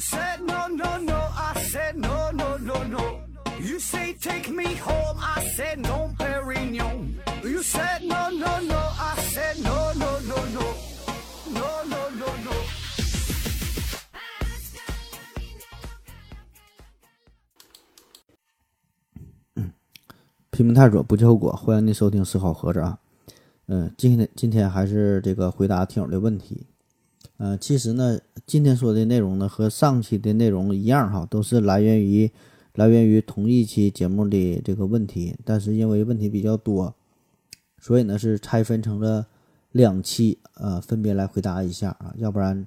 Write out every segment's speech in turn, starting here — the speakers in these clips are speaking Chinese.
said no no no, I said no no no no. You say take me home, I said no, Perignon. You said no no no, I said no no no no, no no no no. 拼命探索不计后果，欢迎您收听思考盒子啊。嗯，今天今天还是这个回答听友的问题。呃，其实呢，今天说的内容呢和上期的内容一样哈，都是来源于来源于同一期节目的这个问题，但是因为问题比较多，所以呢是拆分成了两期，呃，分别来回答一下啊，要不然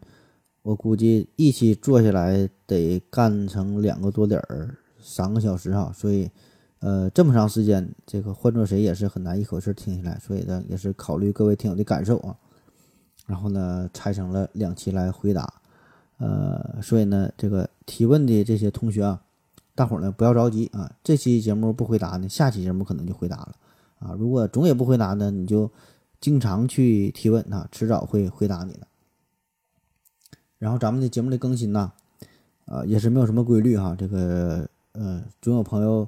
我估计一期做下来得干成两个多点儿，三个小时哈，所以。呃，这么长时间，这个换做谁也是很难一口气听下来，所以呢，也是考虑各位听友的感受啊，然后呢，拆成了两期来回答。呃，所以呢，这个提问的这些同学啊，大伙儿呢不要着急啊，这期节目不回答呢，下期节目可能就回答了啊。如果总也不回答呢，你就经常去提问啊，迟早会回答你的。然后咱们的节目的更新呢，啊，也是没有什么规律哈，这个呃，总有朋友。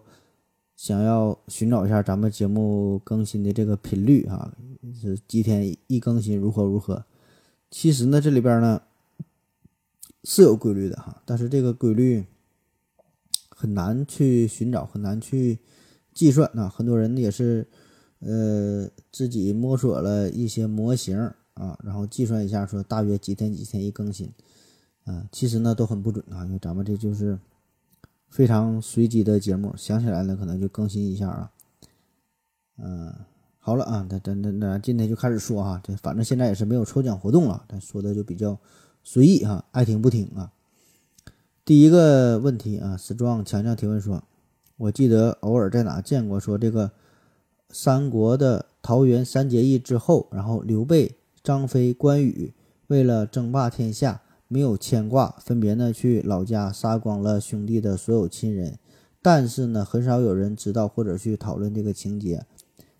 想要寻找一下咱们节目更新的这个频率啊，是几天一更新如何如何？其实呢，这里边呢是有规律的哈，但是这个规律很难去寻找，很难去计算啊。很多人也是呃自己摸索了一些模型啊，然后计算一下说大约几天几天一更新啊，其实呢都很不准啊，因为咱们这就是。非常随机的节目，想起来了可能就更新一下啊。嗯，好了啊，那那那那今天就开始说哈，这反正现在也是没有抽奖活动了，咱说的就比较随意哈，爱听不听啊。第一个问题啊，strong 强强提问说，我记得偶尔在哪见过说这个三国的桃园三结义之后，然后刘备、张飞、关羽为了争霸天下。没有牵挂，分别呢去老家杀光了兄弟的所有亲人，但是呢很少有人知道或者去讨论这个情节，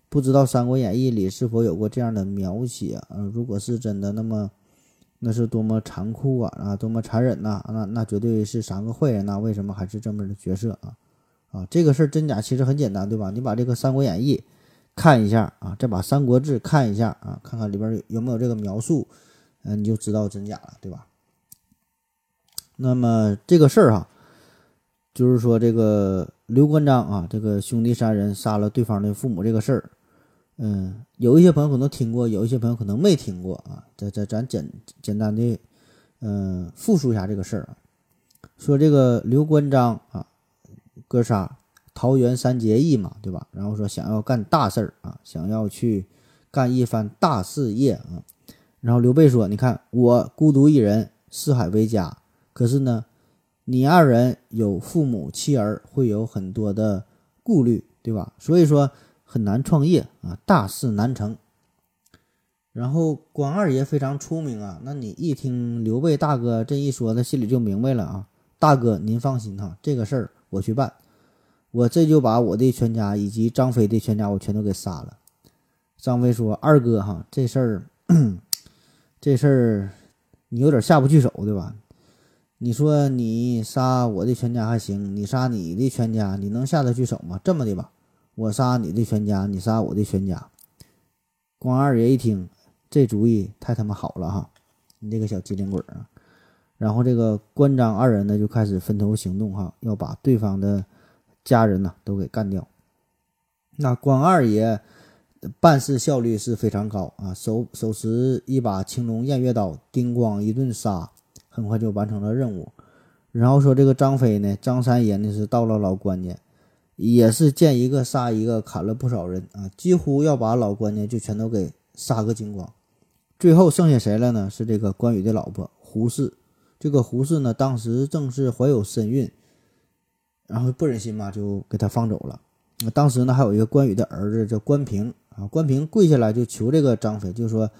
不知道《三国演义》里是否有过这样的描写啊？如果是真的，那么那是多么残酷啊啊，多么残忍呐！那那绝对是三个坏人呐！为什么还是这么的角色啊？啊，这个事儿真假其实很简单，对吧？你把这个《三国演义》看一下啊，再把《三国志》看一下啊，看看里边有没有这个描述，嗯，你就知道真假了，对吧？那么这个事儿哈，就是说这个刘关张啊，这个兄弟三人杀了对方的父母这个事儿，嗯，有一些朋友可能听过，有一些朋友可能没听过啊。咱咱咱简简单的，嗯，复述一下这个事儿啊。说这个刘关张啊，哥仨桃园三结义嘛，对吧？然后说想要干大事儿啊，想要去干一番大事业啊。然后刘备说：“你看我孤独一人，四海为家。”可是呢，你二人有父母妻儿，会有很多的顾虑，对吧？所以说很难创业啊，大事难成。然后关二爷非常出名啊，那你一听刘备大哥这一说，他心里就明白了啊。大哥您放心哈，这个事儿我去办，我这就把我的全家以及张飞的全家我全都给杀了。张飞说：“二哥哈，这事儿，这事儿你有点下不去手，对吧？”你说你杀我的全家还行，你杀你的全家，你能下得去手吗？这么的吧，我杀你的全家，你杀我的全家。关二爷一听，这主意太他妈好了哈！你这个小机灵鬼啊！然后这个关张二人呢，就开始分头行动哈，要把对方的家人呢都给干掉。那关二爷办事效率是非常高啊，手手持一把青龙偃月刀，叮咣一顿杀。很快就完成了任务，然后说这个张飞呢，张三爷呢是到了老关家，也是见一个杀一个，砍了不少人啊，几乎要把老关家就全都给杀个精光。最后剩下谁了呢？是这个关羽的老婆胡氏。这个胡氏呢，当时正是怀有身孕，然后不忍心嘛，就给他放走了。当时呢，还有一个关羽的儿子叫关平啊，关平跪下来就求这个张飞，就说：“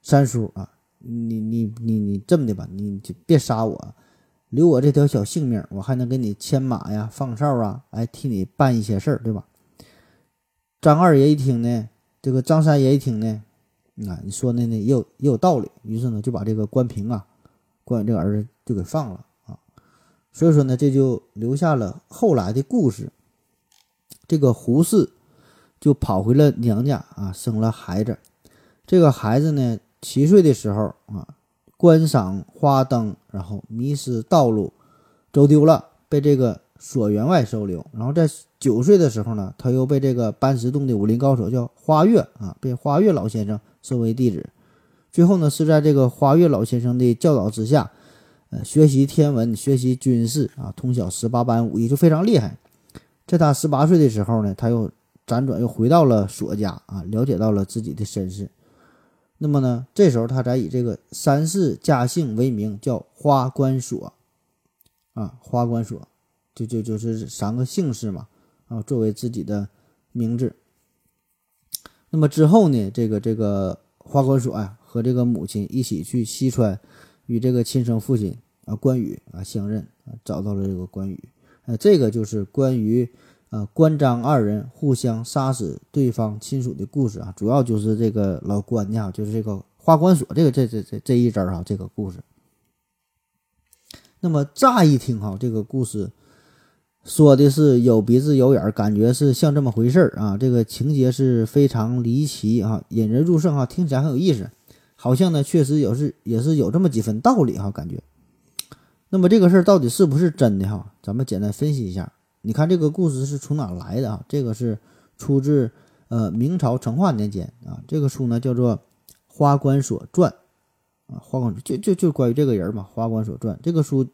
三叔啊。”你你你你这么的吧，你就别杀我，留我这条小性命，我还能给你牵马呀、放哨啊，哎，替你办一些事儿，对吧？张二爷一听呢，这个张三爷一听呢，啊，你说的呢也有也有道理，于是呢就把这个关平啊，关这个儿子就给放了啊。所以说呢，这就留下了后来的故事。这个胡氏就跑回了娘家啊，生了孩子。这个孩子呢，七岁的时候啊，观赏花灯，然后迷失道路，走丢了，被这个索员外收留。然后在九岁的时候呢，他又被这个搬石洞的武林高手叫花月啊，被花月老先生收为弟子。最后呢，是在这个花月老先生的教导之下。呃，学习天文，学习军事啊，通晓十八般武艺，就非常厉害。在他十八岁的时候呢，他又辗转又回到了索家啊，了解到了自己的身世。那么呢，这时候他才以这个三世家姓为名，叫花关索啊，花关索，就就就是三个姓氏嘛啊，作为自己的名字。那么之后呢，这个这个花关索啊，和这个母亲一起去西川。与这个亲生父亲啊关羽啊相认啊，找到了这个关羽，呃，这个就是关于啊关张二人互相杀死对方亲属的故事啊，主要就是这个老关家，就是这个花关索这个这这这这一招儿哈，这个故事。那么乍一听哈，这个故事说的是有鼻子有眼儿，感觉是像这么回事儿啊，这个情节是非常离奇啊，引人入胜哈，听起来很有意思。好像呢，确实也是也是有这么几分道理哈，感觉。那么这个事儿到底是不是真的哈？咱们简单分析一下。你看这个故事是从哪来的啊？这个是出自呃明朝成化年间啊。这个书呢叫做《花关所传》啊，花关就就就关于这个人嘛，《花关所传》这个书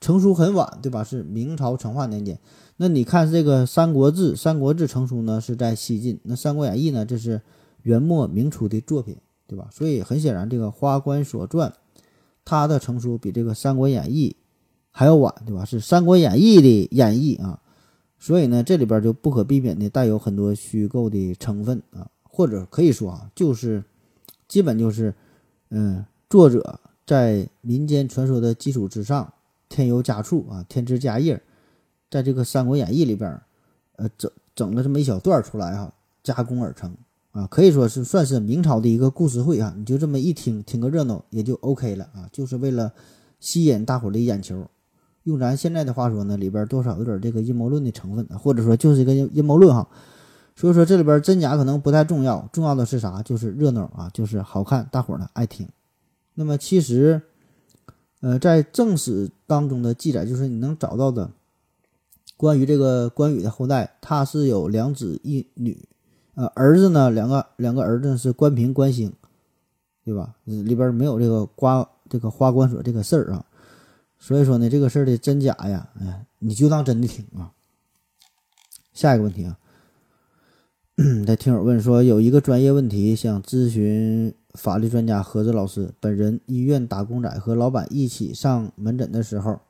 成书很晚，对吧？是明朝成化年间。那你看这个《三国志》，《三国志》成书呢是在西晋，那《三国演义》呢这是元末明初的作品。对吧？所以很显然，这个《花关所传》它的成书比这个《三国演义》还要晚，对吧？是《三国演义》的演绎啊，所以呢，这里边就不可避免的带有很多虚构的成分啊，或者可以说啊，就是基本就是，嗯，作者在民间传说的基础之上添油加醋啊，添枝加叶，在这个《三国演义》里边，呃，整整了这么一小段出来哈，加工而成。啊，可以说是算是明朝的一个故事会啊，你就这么一听，听个热闹也就 OK 了啊，就是为了吸引大伙的眼球。用咱现在的话说呢，里边多少有点这个阴谋论的成分，或者说就是一个阴谋论哈。所以说这里边真假可能不太重要，重要的是啥？就是热闹啊，就是好看，大伙呢爱听。那么其实，呃，在正史当中的记载，就是你能找到的关于这个关羽的后代，他是有两子一女。呃，儿子呢，两个两个儿子是关平、关兴，对吧？里边没有这个瓜这个花关锁这个事儿啊，所以说呢，这个事儿的真假呀，哎，你就当真的听啊。下一个问题啊，这听友问说，有一个专业问题想咨询法律专家何子老师。本人医院打工仔，和老板一起上门诊的时候，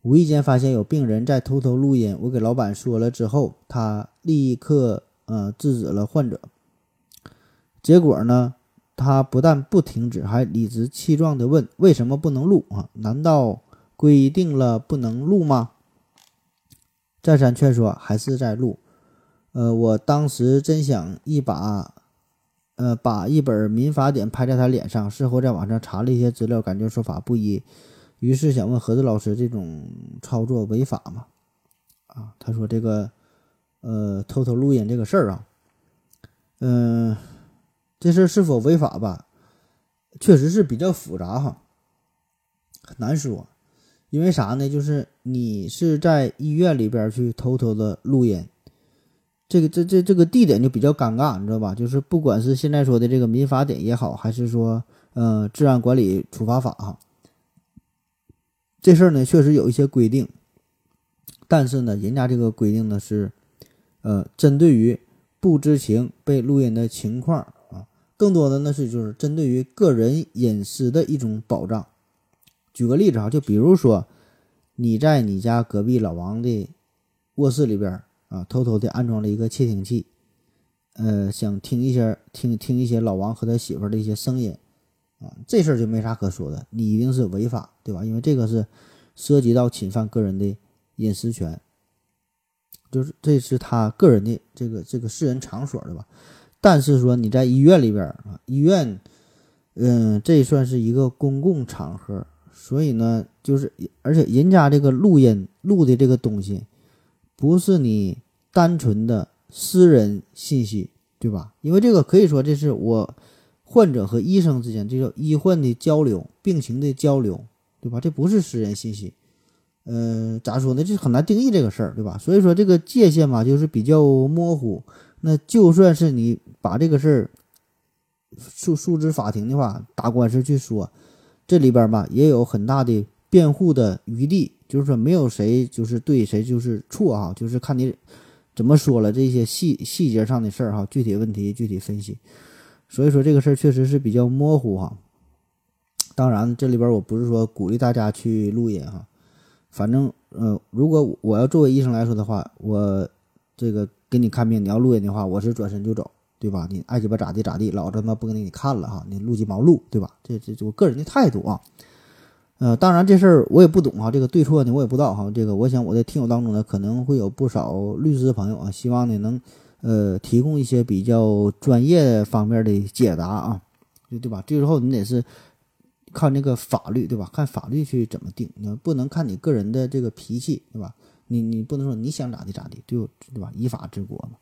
无意间发现有病人在偷偷录音。我给老板说了之后，他立刻。呃，制止了患者。结果呢，他不但不停止，还理直气壮地问：“为什么不能录啊？难道规定了不能录吗？”再三劝说，还是在录。呃，我当时真想一把，呃，把一本民法典拍在他脸上。事后在网上查了一些资料，感觉说法不一，于是想问何子老师：这种操作违法吗？啊，他说这个。呃，偷偷录音这个事儿啊，嗯，这事儿是否违法吧？确实是比较复杂哈，很难说。因为啥呢？就是你是在医院里边去偷偷的录音，这个这这这个地点就比较尴尬，你知道吧？就是不管是现在说的这个民法典也好，还是说呃治安管理处罚法哈，这事儿呢确实有一些规定，但是呢，人家这个规定呢是。呃，针对于不知情被录音的情况啊，更多的呢是就是针对于个人隐私的一种保障。举个例子哈，就比如说你在你家隔壁老王的卧室里边啊，偷偷的安装了一个窃听器，呃，想听一些听听一些老王和他媳妇的一些声音啊，这事儿就没啥可说的，你一定是违法，对吧？因为这个是涉及到侵犯个人的隐私权。就是这是他个人的这个这个私人场所的吧，但是说你在医院里边啊，医院，嗯，这算是一个公共场合，所以呢，就是而且人家这个录音录的这个东西，不是你单纯的私人信息，对吧？因为这个可以说这是我患者和医生之间这个医患的交流、病情的交流，对吧？这不是私人信息。呃，咋说呢？这很难定义这个事儿，对吧？所以说这个界限嘛，就是比较模糊。那就算是你把这个事儿诉诉至法庭的话，打官司去说，这里边吧也有很大的辩护的余地。就是说，没有谁就是对，谁就是错啊，就是看你怎么说了这些细细节上的事儿哈，具体问题具体分析。所以说这个事儿确实是比较模糊哈。当然，这里边我不是说鼓励大家去录音哈。反正，呃，如果我要作为医生来说的话，我这个给你看病，你要录音的话，我是转身就走，对吧？你爱鸡巴咋地咋地，老子他妈不给你看了哈，你录鸡毛录，对吧？这这我个人的态度啊。呃，当然这事儿我也不懂哈，这个对错呢我也不知道哈。这个我想我的听友当中呢可能会有不少律师朋友啊，希望呢能呃提供一些比较专业方面的解答啊，对对吧？最后你得是。看那个法律，对吧？看法律去怎么定，你不能看你个人的这个脾气，对吧？你你不能说你想咋地咋地，对对吧？依法治国嘛。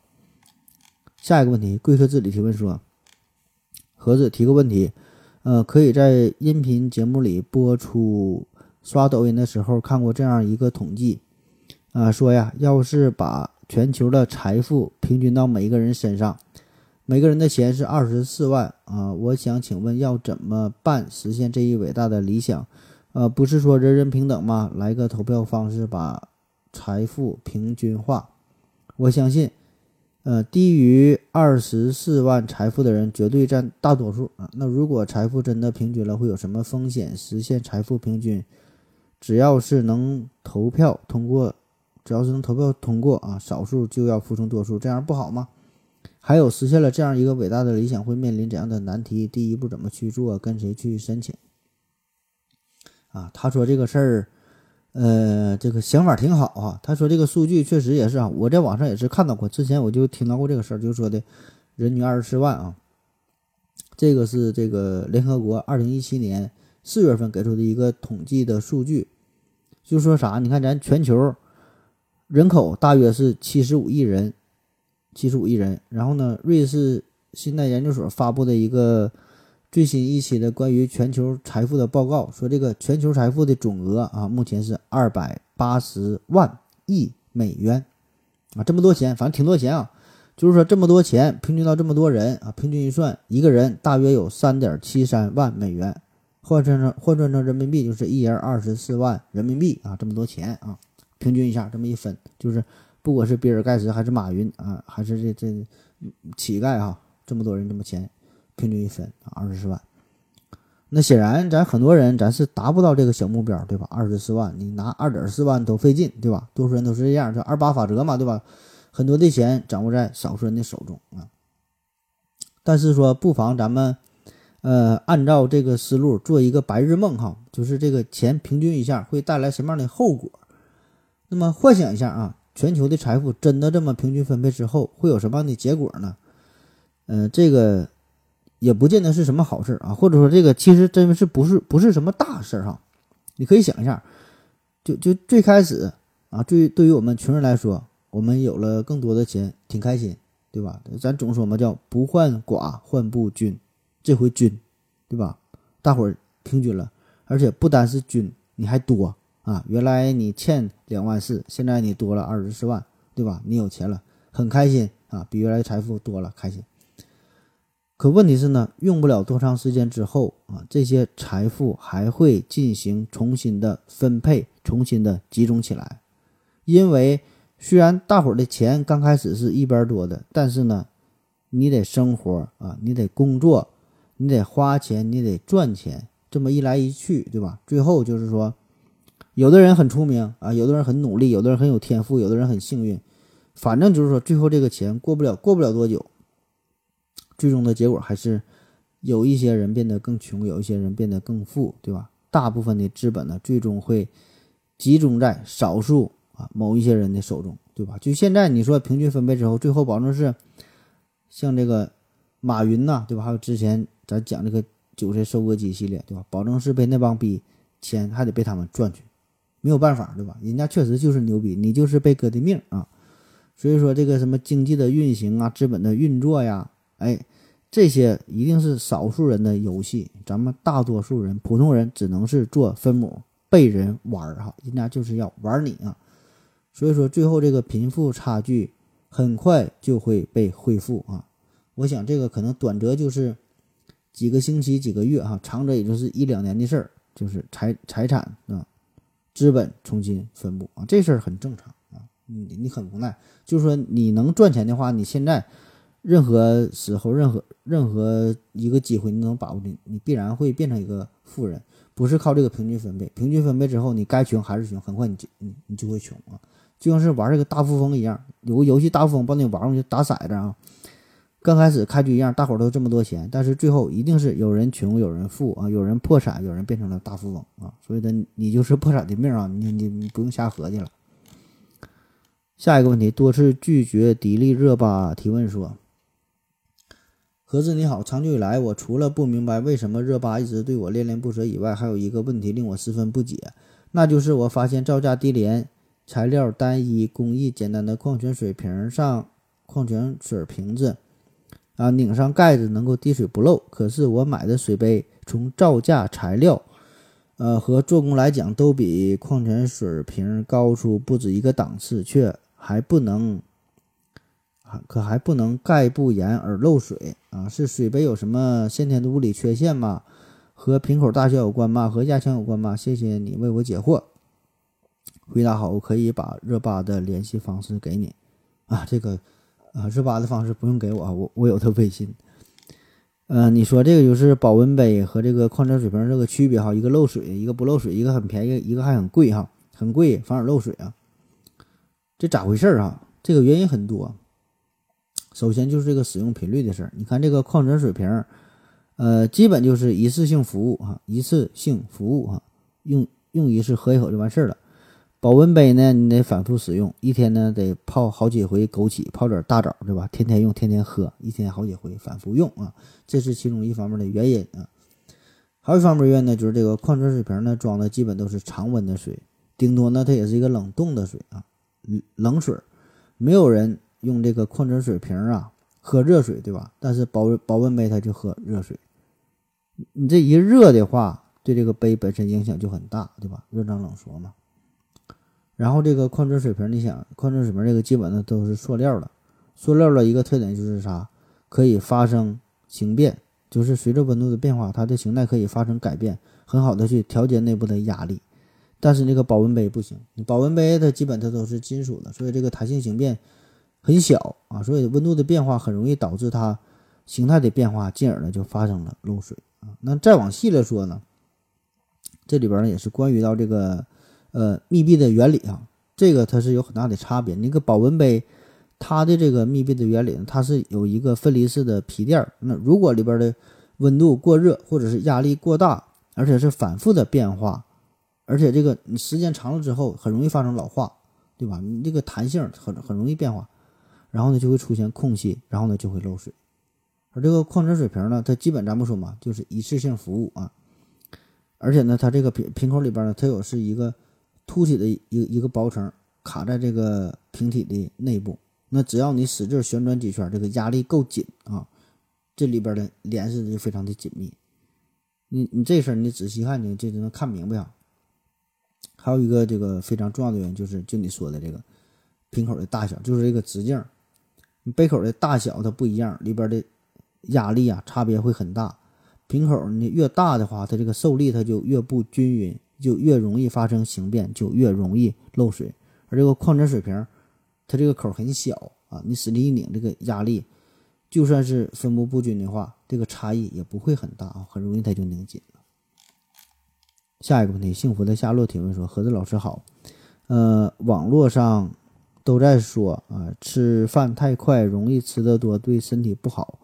下一个问题，贵客自己提问说：盒子提个问题，呃，可以在音频节目里播出。刷抖音的时候看过这样一个统计，啊，说呀，要是把全球的财富平均到每一个人身上。每个人的钱是二十四万啊！我想请问要怎么办实现这一伟大的理想？呃，不是说人人平等吗？来个投票方式把财富平均化。我相信，呃，低于二十四万财富的人绝对占大多数啊。那如果财富真的平均了，会有什么风险？实现财富平均，只要是能投票通过，只要是能投票通过啊，少数就要服从多数，这样不好吗？还有实现了这样一个伟大的理想，会面临怎样的难题？第一步怎么去做？跟谁去申请？啊，他说这个事儿，呃，这个想法挺好啊。他说这个数据确实也是啊，我在网上也是看到过，之前我就听到过这个事儿，就是说的人均二十四万啊。这个是这个联合国二零一七年四月份给出的一个统计的数据，就说啥？你看咱全球人口大约是七十五亿人。七十五亿人，然后呢？瑞士信贷研究所发布的一个最新一期的关于全球财富的报告说，这个全球财富的总额啊，目前是二百八十万亿美元啊，这么多钱，反正挺多钱啊。就是说这么多钱平均到这么多人啊，平均一算，一个人大约有三点七三万美元，换算成换算成人民币就是一人二十四万人民币啊，这么多钱啊，平均一下这么一分就是。不管是比尔盖茨还是马云啊，还是这这乞丐哈，这么多人这么钱，平均一分二十四万。那显然咱很多人咱是达不到这个小目标，对吧？二十四万，你拿二点四万都费劲，对吧？多数人都是这样，这二八法则嘛，对吧？很多的钱掌握在少数人的手中啊。但是说不妨咱们呃按照这个思路做一个白日梦哈，就是这个钱平均一下会带来什么样的后果？那么幻想一下啊。全球的财富真的这么平均分配之后，会有什么样的结果呢？嗯，这个也不见得是什么好事啊，或者说这个其实真是不是不是什么大事哈。你可以想一下，就就最开始啊，对对于我们穷人来说，我们有了更多的钱，挺开心，对吧？咱总说嘛，叫不患寡患不均，这回均，对吧？大伙儿平均了，而且不单是均，你还多。啊，原来你欠两万四，现在你多了二十四万，对吧？你有钱了，很开心啊，比原来财富多了，开心。可问题是呢，用不了多长时间之后啊，这些财富还会进行重新的分配，重新的集中起来。因为虽然大伙儿的钱刚开始是一边多的，但是呢，你得生活啊，你得工作，你得花钱，你得赚钱，这么一来一去，对吧？最后就是说。有的人很出名啊，有的人很努力，有的人很有天赋，有的人很幸运，反正就是说，最后这个钱过不了，过不了多久，最终的结果还是有一些人变得更穷，有一些人变得更富，对吧？大部分的资本呢，最终会集中在少数啊某一些人的手中，对吧？就现在你说平均分配之后，最后保证是像这个马云呐，对吧？还有之前咱讲这个韭菜收割机系列，对吧？保证是被那帮逼。钱还得被他们赚去，没有办法，对吧？人家确实就是牛逼，你就是被割的命啊。所以说，这个什么经济的运行啊，资本的运作呀，哎，这些一定是少数人的游戏，咱们大多数人、普通人只能是做分母，被人玩儿哈，人家就是要玩你啊。所以说，最后这个贫富差距很快就会被恢复啊。我想这个可能短则就是几个星期、几个月哈，长则也就是一两年的事儿，就是财财产啊、资本重新分布啊，这事儿很正常啊。你你很无奈，就是说你能赚钱的话，你现在任何时候、任何任何一个机会你能把握的，你必然会变成一个富人，不是靠这个平均分配。平均分配之后，你该穷还是穷，很快你就你你就会穷啊。就像是玩这个大富翁一样，有个游戏大富翁帮你玩过去打骰子啊。刚开始开局一样，大伙都这么多钱，但是最后一定是有人穷，有人富啊，有人破产，有人变成了大富翁啊。所以呢，你就是破产的命啊，你你你不用瞎合计了。下一个问题，多次拒绝迪丽热巴提问说：“盒子你好，长久以来，我除了不明白为什么热巴一直对我恋恋不舍以外，还有一个问题令我十分不解，那就是我发现造价低廉。”材料单一、工艺简单的矿泉水瓶上，矿泉水瓶子啊，拧上盖子能够滴水不漏。可是我买的水杯，从造价、材料，呃和做工来讲，都比矿泉水瓶高出不止一个档次，却还不能，可还不能盖不严而漏水啊！是水杯有什么先天的物理缺陷吗？和瓶口大小有关吗？和压强有关吗？谢谢你为我解惑。回答好，我可以把热巴的联系方式给你啊。这个啊，热巴的方式不用给我，我我有他微信。嗯，你说这个就是保温杯和这个矿泉水瓶这个区别哈，一个漏水，一个不漏水，一个很便宜，一个还很贵哈，很贵，反而漏水啊。这咋回事儿啊？这个原因很多。首先就是这个使用频率的事儿。你看这个矿泉水瓶，呃，基本就是一次性服务哈，一次性服务哈，用用一次喝一口就完事儿了。保温杯呢，你得反复使用，一天呢得泡好几回枸杞，泡点大枣，对吧？天天用，天天喝，一天好几回，反复用啊，这是其中一方面的原因啊。还有一方面原因呢，就是这个矿泉水瓶呢装的基本都是常温的水，顶多呢它也是一个冷冻的水啊，冷水，没有人用这个矿泉水瓶啊喝热水，对吧？但是保保温杯它就喝热水，你这一热的话，对这个杯本身影响就很大，对吧？热胀冷缩嘛。然后这个矿泉水瓶，你想，矿泉水瓶这个基本上都是塑料的，塑料的一个特点就是啥？可以发生形变，就是随着温度的变化，它的形态可以发生改变，很好的去调节内部的压力。但是那个保温杯不行，保温杯它基本它都是金属的，所以这个弹性形变很小啊，所以温度的变化很容易导致它形态的变化，进而呢就发生了漏水啊。那再往细了说呢，这里边呢也是关于到这个。呃，密闭的原理啊，这个它是有很大的差别。那个保温杯，它的这个密闭的原理呢，它是有一个分离式的皮垫儿。那如果里边的温度过热，或者是压力过大，而且是反复的变化，而且这个你时间长了之后，很容易发生老化，对吧？你这个弹性很很容易变化，然后呢就会出现空隙，然后呢就会漏水。而这个矿泉水瓶呢，它基本咱不说嘛，就是一次性服务啊，而且呢，它这个瓶瓶口里边呢，它有是一个。凸起的一一个薄层卡在这个瓶体的内部，那只要你使劲旋转几圈，这个压力够紧啊，这里边的联系就非常的紧密。你你这事儿你仔细看，你这就能看明白啊。还有一个这个非常重要的原因就是，就你说的这个瓶口的大小，就是这个直径，杯口的大小它不一样，里边的压力啊差别会很大。瓶口你越大的话，它这个受力它就越不均匀。就越容易发生形变，就越容易漏水。而这个矿泉水瓶，它这个口很小啊，你使劲一拧，这个压力就算是分布不均的话，这个差异也不会很大啊，很容易它就拧紧了。下一个问题，幸福的夏洛提问说：“盒子老师好，呃，网络上都在说啊，吃饭太快容易吃得多，对身体不好。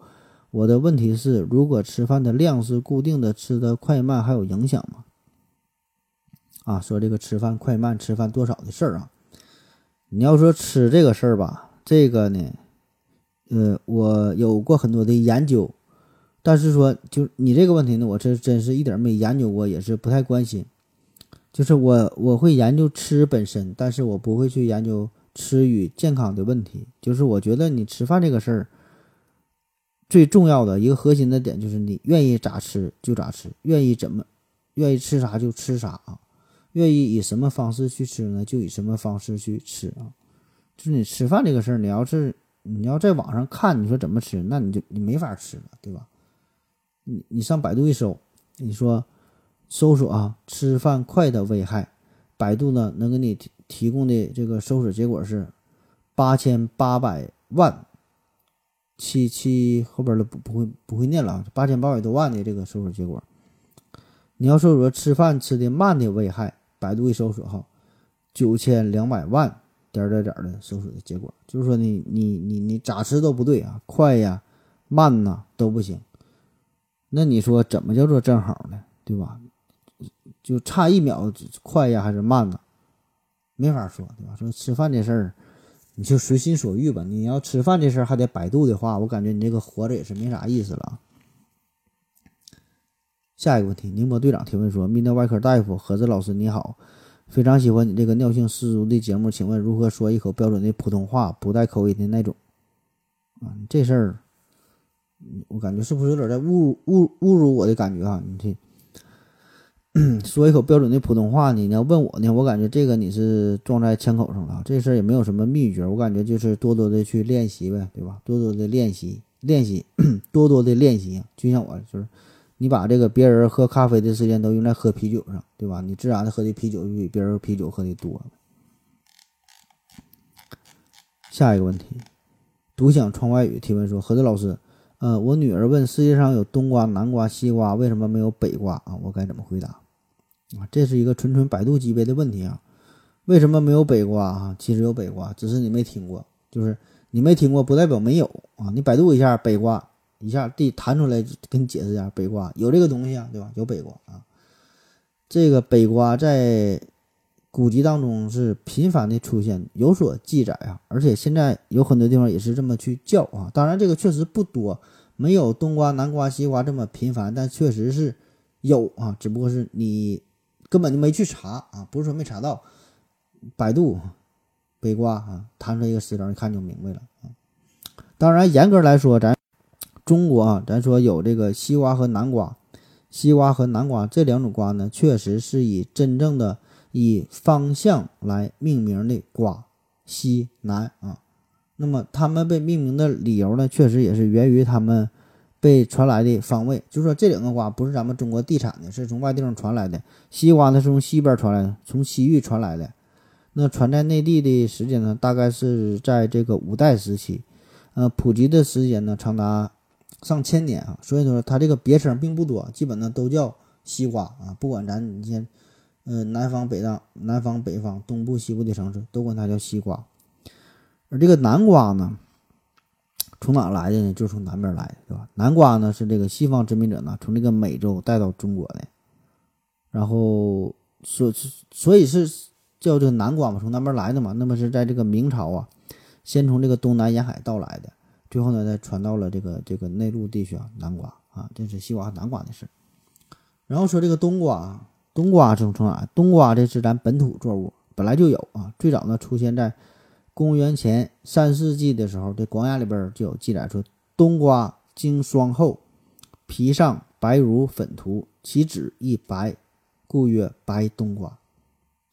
我的问题是，如果吃饭的量是固定的，吃的快慢还有影响吗？”啊，说这个吃饭快慢、吃饭多少的事儿啊？你要说吃这个事儿吧，这个呢，呃，我有过很多的研究，但是说就你这个问题呢，我这真是一点没研究过，也是不太关心。就是我我会研究吃本身，但是我不会去研究吃与健康的问题。就是我觉得你吃饭这个事儿，最重要的一个核心的点就是你愿意咋吃就咋吃，愿意怎么愿意吃啥就吃啥啊，愿意以什么方式去吃呢，就以什么方式去吃啊。就是你吃饭这个事儿，你要是你要在网上看，你说怎么吃，那你就你没法吃了，对吧？你你上百度一搜，你说。搜索啊，吃饭快的危害，百度呢能给你提供的这个搜索结果是八千八百万七七后边的不不会不会念了啊，八千八百多万的这个搜索结果。你要搜索吃饭吃的慢的危害，百度一搜索哈，九千两百万点点点的搜索的结果，就是说你你你你咋吃都不对啊，快呀慢呐都不行。那你说怎么叫做正好呢？对吧？就差一秒快呀还是慢呢？没法说，对吧？说吃饭这事儿，你就随心所欲吧。你要吃饭这事儿还得百度的话，我感觉你这个活着也是没啥意思了。下一个问题，宁波队长提问说：“泌尿外科大夫何子老师你好，非常喜欢你这个尿性十足的节目，请问如何说一口标准的普通话，不带口音的那种？”啊，这事儿，我感觉是不是有点在侮辱侮侮辱我的感觉啊？你这。说一口标准的普通话？你要问我呢，我感觉这个你是撞在枪口上了。这事儿也没有什么秘诀，我感觉就是多多的去练习呗，对吧？多多的练习，练习，多多的练习。就像我就是，你把这个别人喝咖啡的时间都用在喝啤酒上，对吧？你自然的喝的啤酒就比别人啤酒喝的多。下一个问题，独享窗外雨提问说：何子老师。呃，我女儿问世界上有冬瓜、南瓜、西瓜，为什么没有北瓜啊？我该怎么回答？啊，这是一个纯纯百度级别的问题啊！为什么没有北瓜啊？其实有北瓜，只是你没听过，就是你没听过不代表没有啊！你百度一下北瓜，一下地弹出来给你解释一下，北瓜有这个东西啊，对吧？有北瓜啊，这个北瓜在。古籍当中是频繁的出现，有所记载啊，而且现在有很多地方也是这么去叫啊。当然，这个确实不多，没有冬瓜、南瓜、西瓜这么频繁，但确实是有啊。只不过是你根本就没去查啊，不是说没查到。百度北瓜啊，弹出来一个词条，一看就明白了啊。当然，严格来说，咱中国啊，咱说有这个西瓜和南瓜，西瓜和南瓜这两种瓜呢，确实是以真正的。以方向来命名的瓜，西南啊，那么他们被命名的理由呢，确实也是源于他们被传来的方位。就说这两个瓜不是咱们中国地产的，是从外地方传来的。西瓜呢是从西边传来的，从西域传来的。那传在内地的时间呢，大概是在这个五代时期，呃，普及的时间呢长达上千年啊。所以说它这个别称并不多，基本呢都叫西瓜啊。不管咱你先。嗯，南方、北方、南方、北方、东部、西部的城市都管它叫西瓜，而这个南瓜呢，从哪来的呢？就是从南边来的，对吧？南瓜呢是这个西方殖民者呢从这个美洲带到中国的，然后所所以是叫这个南瓜嘛，从南边来的嘛。那么是在这个明朝啊，先从这个东南沿海到来的，最后呢再传到了这个这个内陆地区啊。南瓜啊，这是西瓜和南瓜的事。然后说这个冬瓜。冬瓜从从哪？冬瓜这是咱本土作物，本来就有啊。最早呢出现在公元前三世纪的时候，这《广雅》里边就有记载说：“冬瓜经霜后，皮上白如粉涂，其籽亦白，故曰白冬瓜。”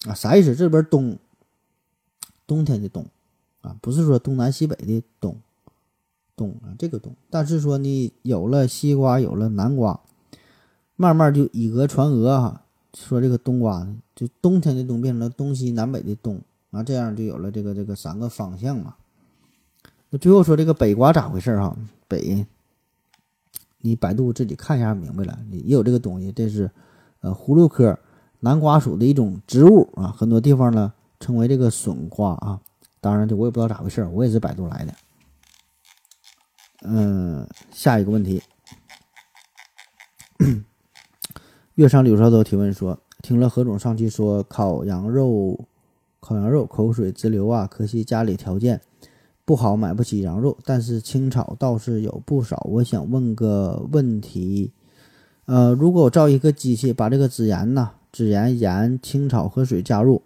啊，啥意思？这边冬，冬天的冬啊，不是说东南西北的东，冬啊，这个冬。但是说你有了西瓜，有了南瓜，慢慢就以讹传讹哈。说这个冬瓜呢，就冬天的冬变成了东西南北的东，啊，这样就有了这个这个三个方向嘛。那最后说这个北瓜咋回事哈？北，你百度自己看一下明白了，也有这个东西，这是呃葫芦科南瓜属的一种植物啊，很多地方呢称为这个笋瓜啊。当然这我也不知道咋回事，我也是百度来的。嗯，下一个问题。月上柳梢头提问说：“听了何总上期说烤羊肉，烤羊肉口水直流啊！可惜家里条件不好，买不起羊肉，但是青草倒是有不少。我想问个问题，呃，如果我造一个机器，把这个孜然呐孜然、盐、青草和水加入，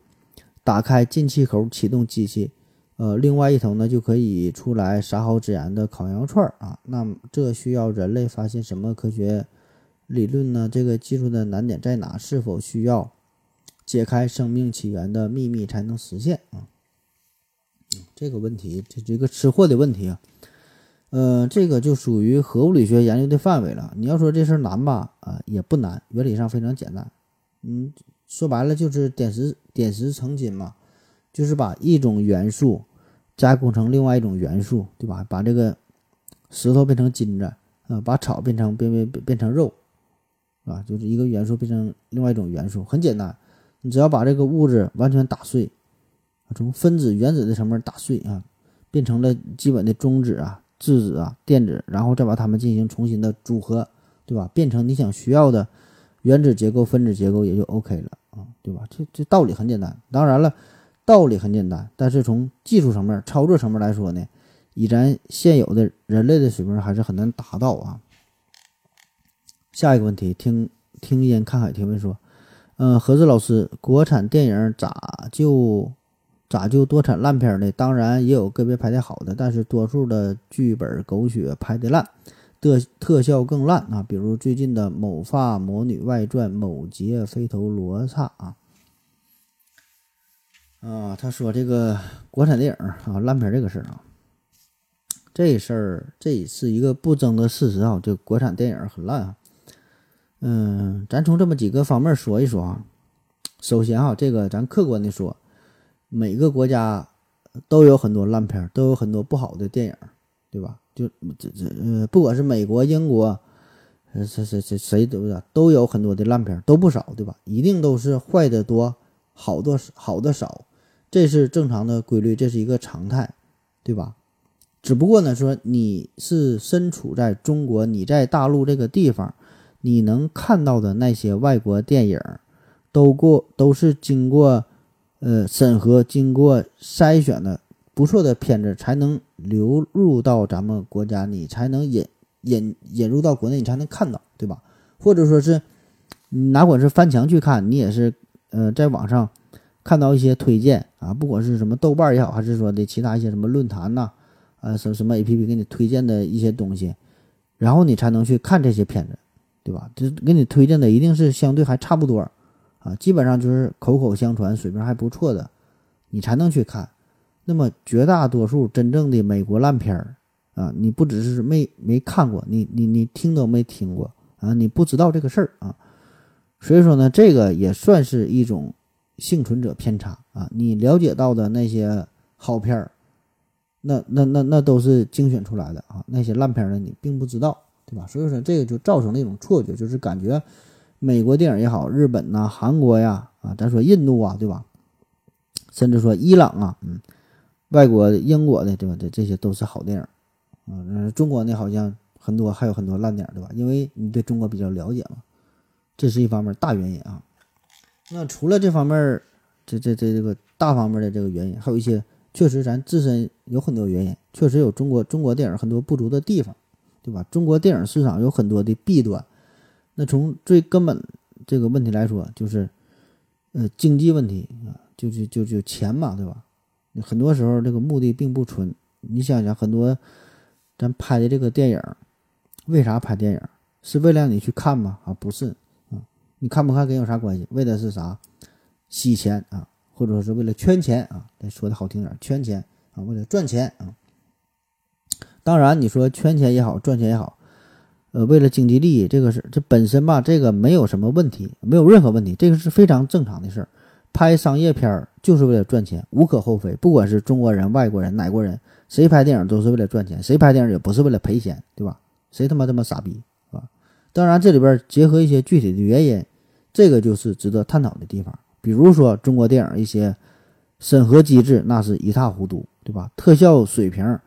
打开进气口，启动机器。呃，另外一头呢，就可以出来撒好孜然的烤羊肉串儿啊。那这需要人类发现什么科学理论呢？这个技术的难点在哪？是否需要解开生命起源的秘密才能实现啊？这个问题，这这个吃货的问题啊，呃，这个就属于核物理学研究的范围了。你要说这事儿难吧，啊，也不难，原理上非常简单。嗯，说白了就是点石点石成金嘛，就是把一种元素。加工成另外一种元素，对吧？把这个石头变成金子，啊，把草变成变变变成肉，啊，就是一个元素变成另外一种元素，很简单。你只要把这个物质完全打碎，从分子、原子的层面打碎啊，变成了基本的中子啊、质子啊、电子，然后再把它们进行重新的组合，对吧？变成你想需要的原子结构、分子结构，也就 OK 了啊，对吧？这这道理很简单。当然了。道理很简单，但是从技术层面、操作层面来说呢，以咱现有的人类的水平还是很难达到啊。下一个问题，听听烟看海提问说，嗯，何志老师，国产电影咋就咋就多产烂片呢？当然也有个别拍的好的，但是多数的剧本狗血，拍的烂，的特效更烂啊。比如最近的《某发魔女外传》《某劫飞头罗刹》啊。啊，他说这个国产电影啊烂片这个事儿啊，这事儿这是一个不争的事实啊，就国产电影很烂啊。嗯，咱从这么几个方面说一说啊。首先哈，这个咱客观的说，每个国家都有很多烂片，都有很多不好的电影，对吧？就这这呃，不管是美国、英国，呃，谁谁谁谁对不对？都有很多的烂片，都不少，对吧？一定都是坏的多，好多好的少。这是正常的规律，这是一个常态，对吧？只不过呢，说你是身处在中国，你在大陆这个地方，你能看到的那些外国电影，都过都是经过呃审核、经过筛选的不错的片子，才能流入到咱们国家，你才能引引引入到国内，你才能看到，对吧？或者说是，哪管是翻墙去看，你也是呃在网上。看到一些推荐啊，不管是什么豆瓣也好，还是说的其他一些什么论坛呐，啊，什什么 A P P 给你推荐的一些东西，然后你才能去看这些片子，对吧？这给你推荐的一定是相对还差不多啊，基本上就是口口相传，水平还不错的，你才能去看。那么绝大多数真正的美国烂片儿啊，你不只是没没看过，你你你听都没听过啊，你不知道这个事儿啊。所以说呢，这个也算是一种。幸存者偏差啊！你了解到的那些好片儿，那那那那都是精选出来的啊！那些烂片儿呢，你并不知道，对吧？所以说这个就造成了一种错觉，就是感觉美国电影也好，日本呐、韩国呀啊，咱说印度啊，对吧？甚至说伊朗啊，嗯，外国、英国的，对吧？这这些都是好电影。嗯，中国呢，好像很多还有很多烂点，对吧？因为你对中国比较了解嘛，这是一方面大原因啊。那除了这方面这这这这个大方面的这个原因，还有一些确实咱自身有很多原因，确实有中国中国电影很多不足的地方，对吧？中国电影市场有很多的弊端。那从最根本这个问题来说，就是呃经济问题啊，就就就就钱嘛，对吧？很多时候这个目的并不纯。你想想，很多咱拍的这个电影，为啥拍电影？是为了让你去看吗？啊，不是。你看不看跟有啥关系？为的是啥？洗钱啊，或者说是为了圈钱啊？咱说的好听点，圈钱啊，为了赚钱啊。当然，你说圈钱也好，赚钱也好，呃，为了经济利益，这个是这本身吧，这个没有什么问题，没有任何问题，这个是非常正常的事儿。拍商业片儿就是为了赚钱，无可厚非。不管是中国人、外国人、哪国人，谁拍电影都是为了赚钱，谁拍电影也不是为了赔钱，对吧？谁他妈这么傻逼，啊？当然，这里边结合一些具体的原因。这个就是值得探讨的地方，比如说中国电影一些审核机制那是一塌糊涂，对吧？特效水平，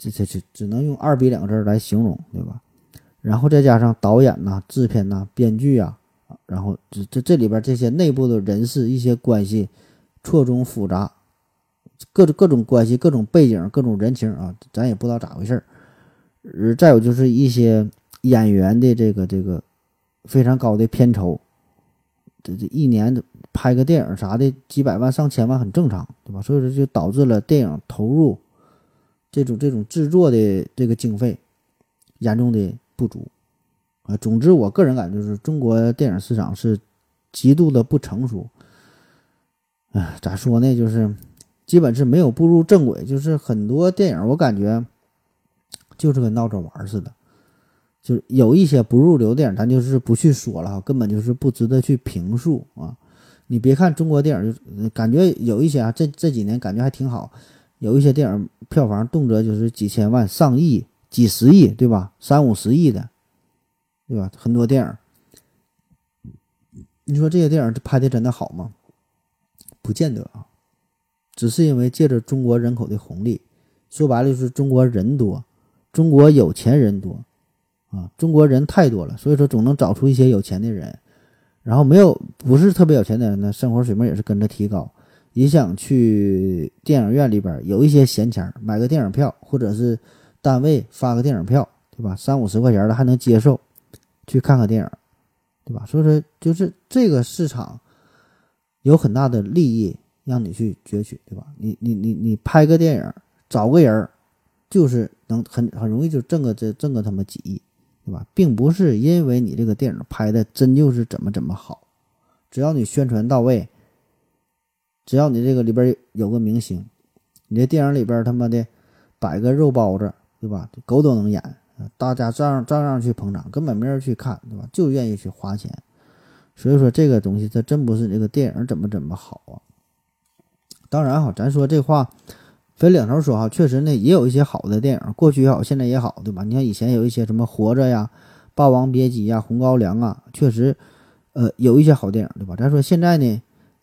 这这这只能用二逼两个字来形容，对吧？然后再加上导演呐、制片呐、编剧啊，然后这这这里边这些内部的人事一些关系错综复杂，各种各种关系、各种背景、各种人情啊，咱也不知道咋回事儿。呃，再有就是一些演员的这个这个非常高的片酬。这这一年拍个电影啥的几百万上千万很正常，对吧？所以说就导致了电影投入这种这种制作的这个经费严重的不足啊。总之，我个人感觉就是中国电影市场是极度的不成熟。哎，咋说呢？就是基本是没有步入正轨，就是很多电影我感觉就是跟闹着玩似的。就是有一些不入流电影，咱就是不去说了，根本就是不值得去评述啊。你别看中国电影，就感觉有一些啊，这这几年感觉还挺好，有一些电影票房动辄就是几千万、上亿、几十亿，对吧？三五十亿的，对吧？很多电影，你说这些电影拍的真的好吗？不见得啊，只是因为借着中国人口的红利，说白了就是中国人多，中国有钱人多。啊，中国人太多了，所以说总能找出一些有钱的人，然后没有不是特别有钱的人呢，生活水平也是跟着提高，也想去电影院里边有一些闲钱买个电影票，或者是单位发个电影票，对吧？三五十块钱的还能接受，去看看电影，对吧？所以说就是这个市场有很大的利益让你去攫取，对吧？你你你你拍个电影，找个人，就是能很很容易就挣个这挣个他妈几亿。对吧，并不是因为你这个电影拍的真就是怎么怎么好，只要你宣传到位，只要你这个里边有个明星，你这电影里边他妈的摆个肉包子，对吧？狗都能演，大家照样照样去捧场，根本没人去看，对吧？就愿意去花钱，所以说这个东西它真不是这个电影怎么怎么好啊。当然哈，咱说这话。分两头说哈，确实呢，也有一些好的电影，过去也好，现在也好，对吧？你像以前有一些什么《活着》呀、《霸王别姬》呀、《红高粱》啊，确实，呃，有一些好电影，对吧？咱说现在呢，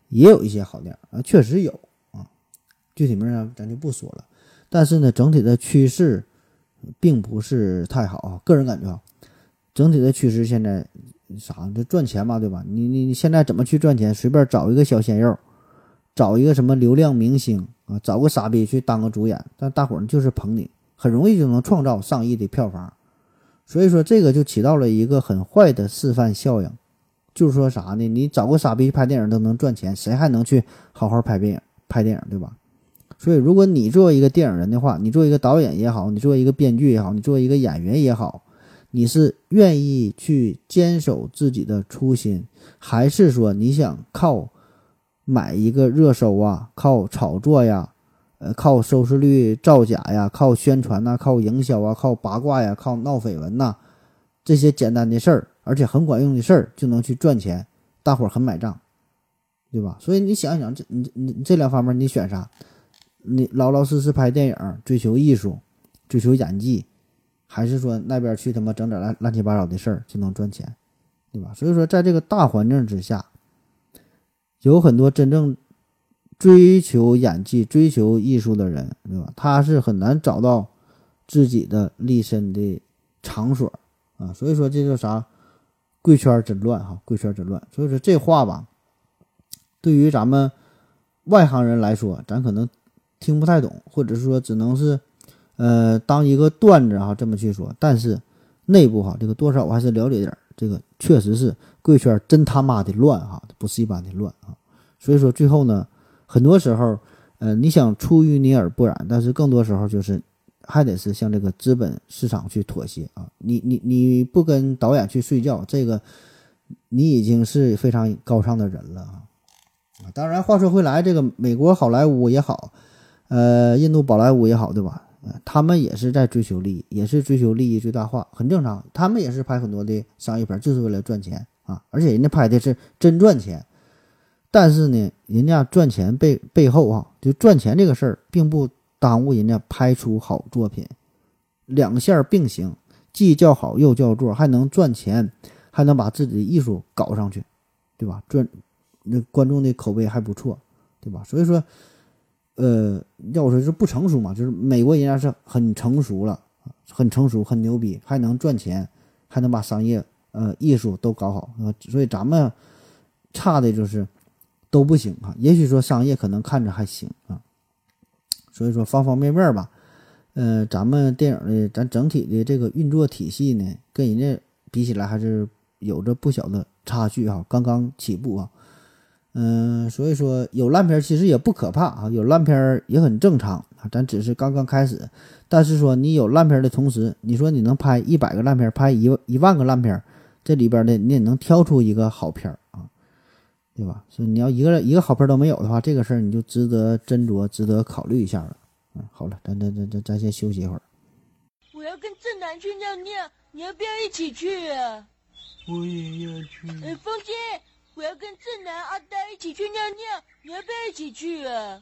也有一些好店啊，确实有啊，具体名呢咱就不说了。但是呢，整体的趋势并不是太好啊，个人感觉啊，整体的趋势现在啥？这赚钱嘛，对吧？你你你现在怎么去赚钱？随便找一个小鲜肉，找一个什么流量明星。啊，找个傻逼去当个主演，但大伙儿就是捧你，很容易就能创造上亿的票房。所以说，这个就起到了一个很坏的示范效应，就是说啥呢？你找个傻逼拍电影都能赚钱，谁还能去好好拍电影？拍电影对吧？所以，如果你作为一个电影人的话，你作为一个导演也好，你作为一个编剧也好，你作为一个演员也好，你是愿意去坚守自己的初心，还是说你想靠？买一个热搜啊，靠炒作呀，呃，靠收视率造假呀，靠宣传呐，靠营销啊，靠八卦呀，靠闹绯闻呐，这些简单的事儿，而且很管用的事儿，就能去赚钱，大伙儿很买账，对吧？所以你想想，这你你这两方面你选啥？你老老实实拍电影，追求艺术，追求演技，还是说那边去他妈整点乱乱七八糟的事儿就能赚钱，对吧？所以说，在这个大环境之下。有很多真正追求演技、追求艺术的人，对吧？他是很难找到自己的立身的场所啊。所以说，这叫啥？贵圈真乱哈！贵圈真乱。所以说这话吧，对于咱们外行人来说，咱可能听不太懂，或者是说只能是呃当一个段子哈这么去说。但是内部哈，这个多少我还是了解点儿。这个确实是贵圈真他妈的乱哈，不是一般的乱啊！所以说最后呢，很多时候，呃，你想出淤泥而不染，但是更多时候就是还得是向这个资本市场去妥协啊！你你你不跟导演去睡觉，这个你已经是非常高尚的人了啊！当然话说回来，这个美国好莱坞也好，呃，印度宝莱坞也好，对吧？他们也是在追求利益，也是追求利益最大化，很正常。他们也是拍很多的商业片，就是为了赚钱啊！而且人家拍的是真赚钱。但是呢，人家赚钱背背后啊，就赚钱这个事儿，并不耽误人家拍出好作品。两线并行，既叫好又叫座，还能赚钱，还能把自己的艺术搞上去，对吧？赚那观众的口碑还不错，对吧？所以说。呃，要我说是不成熟嘛，就是美国人家是很成熟了，很成熟，很牛逼，还能赚钱，还能把商业、呃艺术都搞好啊。所以咱们差的就是都不行啊。也许说商业可能看着还行啊，所以说方方面面吧，呃，咱们电影的咱整体的这个运作体系呢，跟人家比起来还是有着不小的差距啊，刚刚起步啊。嗯，所以说有烂片其实也不可怕啊，有烂片也很正常啊，咱只是刚刚开始。但是说你有烂片的同时，你说你能拍一百个烂片，拍一一万个烂片，这里边的你也能挑出一个好片啊，对吧？所以你要一个一个好片都没有的话，这个事儿你就值得斟酌，值得考虑一下了。嗯，好了，咱咱咱咱咱先休息一会儿。我要跟正南去尿尿，你要不要一起去啊？我也要去。哎，风姐。我要跟正南、阿呆一起去尿尿，你要不要一起去啊？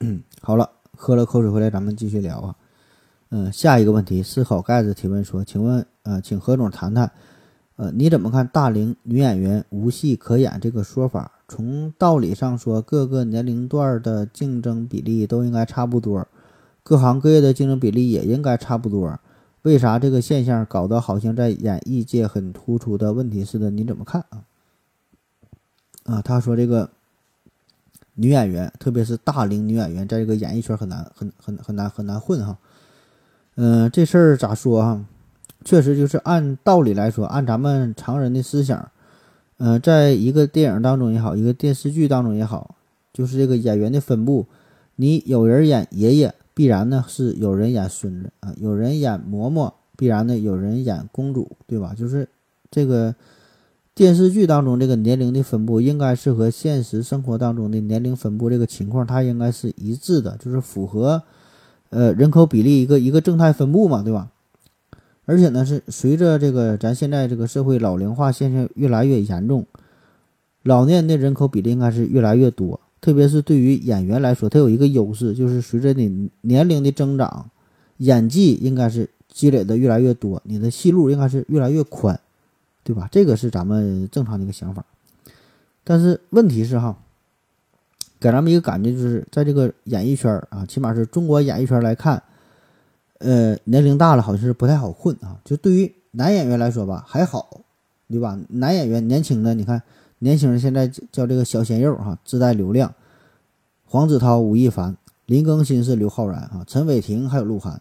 嗯，好了，喝了口水回来，咱们继续聊啊。嗯，下一个问题，思考盖子提问说：“请问，呃，请何总谈谈，呃，你怎么看大龄女演员无戏可演这个说法？从道理上说，各个年龄段的竞争比例都应该差不多，各行各业的竞争比例也应该差不多。”为啥这个现象搞得好像在演艺界很突出的问题似的？你怎么看啊？啊，他说这个女演员，特别是大龄女演员，在这个演艺圈很难、很、很、很难、很难混哈。嗯，这事儿咋说哈？确实就是按道理来说，按咱们常人的思想，嗯，在一个电影当中也好，一个电视剧当中也好，就是这个演员的分布，你有人演爷爷。必然呢是有人演孙子啊，有人演嬷嬷，必然呢有人演公主，对吧？就是这个电视剧当中这个年龄的分布，应该是和现实生活当中的年龄分布这个情况，它应该是一致的，就是符合呃人口比例一个一个正态分布嘛，对吧？而且呢是随着这个咱现在这个社会老龄化现象越来越严重，老年人的人口比例应该是越来越多。特别是对于演员来说，他有一个优势，就是随着你年龄的增长，演技应该是积累的越来越多，你的戏路应该是越来越宽，对吧？这个是咱们正常的一个想法。但是问题是哈，给咱们一个感觉就是，在这个演艺圈啊，起码是中国演艺圈来看，呃，年龄大了好像是不太好混啊。就对于男演员来说吧，还好，对吧？男演员年轻的，你看。年轻人现在叫这个小鲜肉哈，自带流量。黄子韬、吴亦凡、林更新是刘昊然啊，陈伟霆还有鹿晗，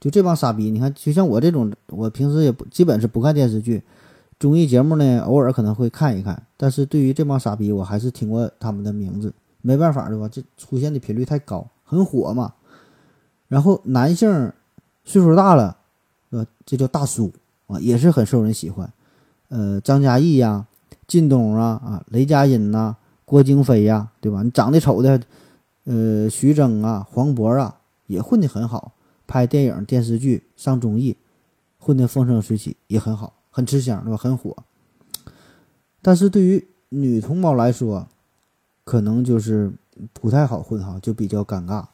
就这帮傻逼。你看，就像我这种，我平时也不基本是不看电视剧，综艺节目呢，偶尔可能会看一看。但是对于这帮傻逼，我还是听过他们的名字。没办法对吧？这出现的频率太高，很火嘛。然后男性岁数大了，是吧？这叫大叔啊，也是很受人喜欢。呃，张嘉译呀。靳东啊啊，雷佳音呐，郭京飞呀，对吧？你长得丑的，呃，徐峥啊，黄渤啊，也混得很好，拍电影、电视剧、上综艺，混得风生水起，也很好，很吃香，对吧？很火。但是对于女同胞来说，可能就是不太好混哈，就比较尴尬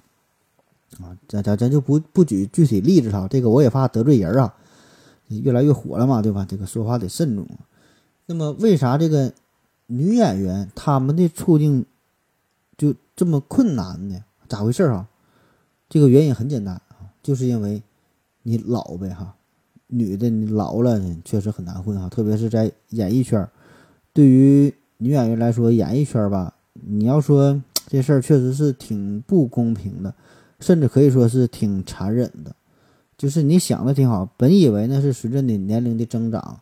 啊。咱咱咱就不不举具体例子哈，这个我也怕得罪人啊。越来越火了嘛，对吧？这个说话得慎重。那么，为啥这个女演员她们的处境就这么困难呢？咋回事啊？这个原因很简单啊，就是因为你老呗哈，女的你老了确实很难混哈，特别是在演艺圈。对于女演员来说，演艺圈吧，你要说这事儿确实是挺不公平的，甚至可以说是挺残忍的。就是你想的挺好，本以为呢是随着你年龄的增长。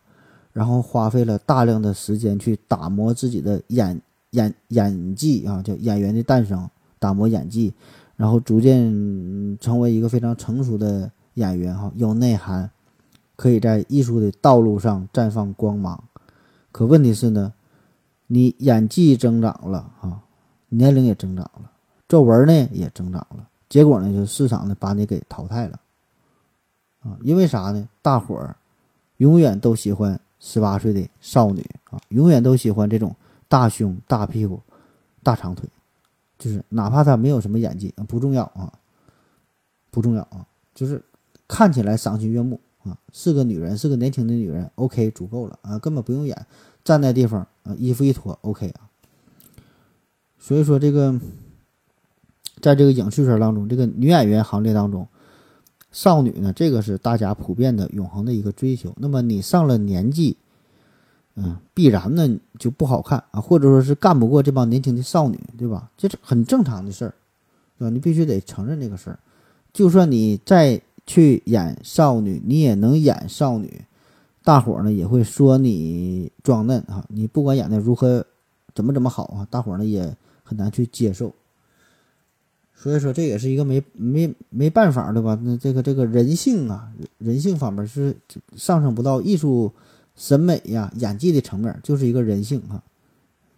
然后花费了大量的时间去打磨自己的演演演技啊，叫演员的诞生，打磨演技，然后逐渐成为一个非常成熟的演员哈，有内涵，可以在艺术的道路上绽放光芒。可问题是呢，你演技增长了啊，年龄也增长了，皱纹呢也增长了，结果呢，就市场呢把你给淘汰了啊，因为啥呢？大伙儿永远都喜欢。十八岁的少女啊，永远都喜欢这种大胸、大屁股、大长腿，就是哪怕她没有什么演技，不重要啊，不重要啊，就是看起来赏心悦目啊，是个女人，是个年轻的女人，OK 足够了啊，根本不用演，站在地方啊，衣服一脱，OK 啊。所以说这个，在这个影视圈当中，这个女演员行列当中。少女呢，这个是大家普遍的永恒的一个追求。那么你上了年纪，嗯，必然呢就不好看啊，或者说是干不过这帮年轻的少女，对吧？这是很正常的事儿，对吧？你必须得承认这个事儿。就算你再去演少女，你也能演少女，大伙儿呢也会说你装嫩啊。你不管演的如何，怎么怎么好啊，大伙儿呢也很难去接受。所以说这也是一个没没没办法的吧？那这个这个人性啊，人性方面是上升不到艺术审美呀、演技的层面，就是一个人性哈。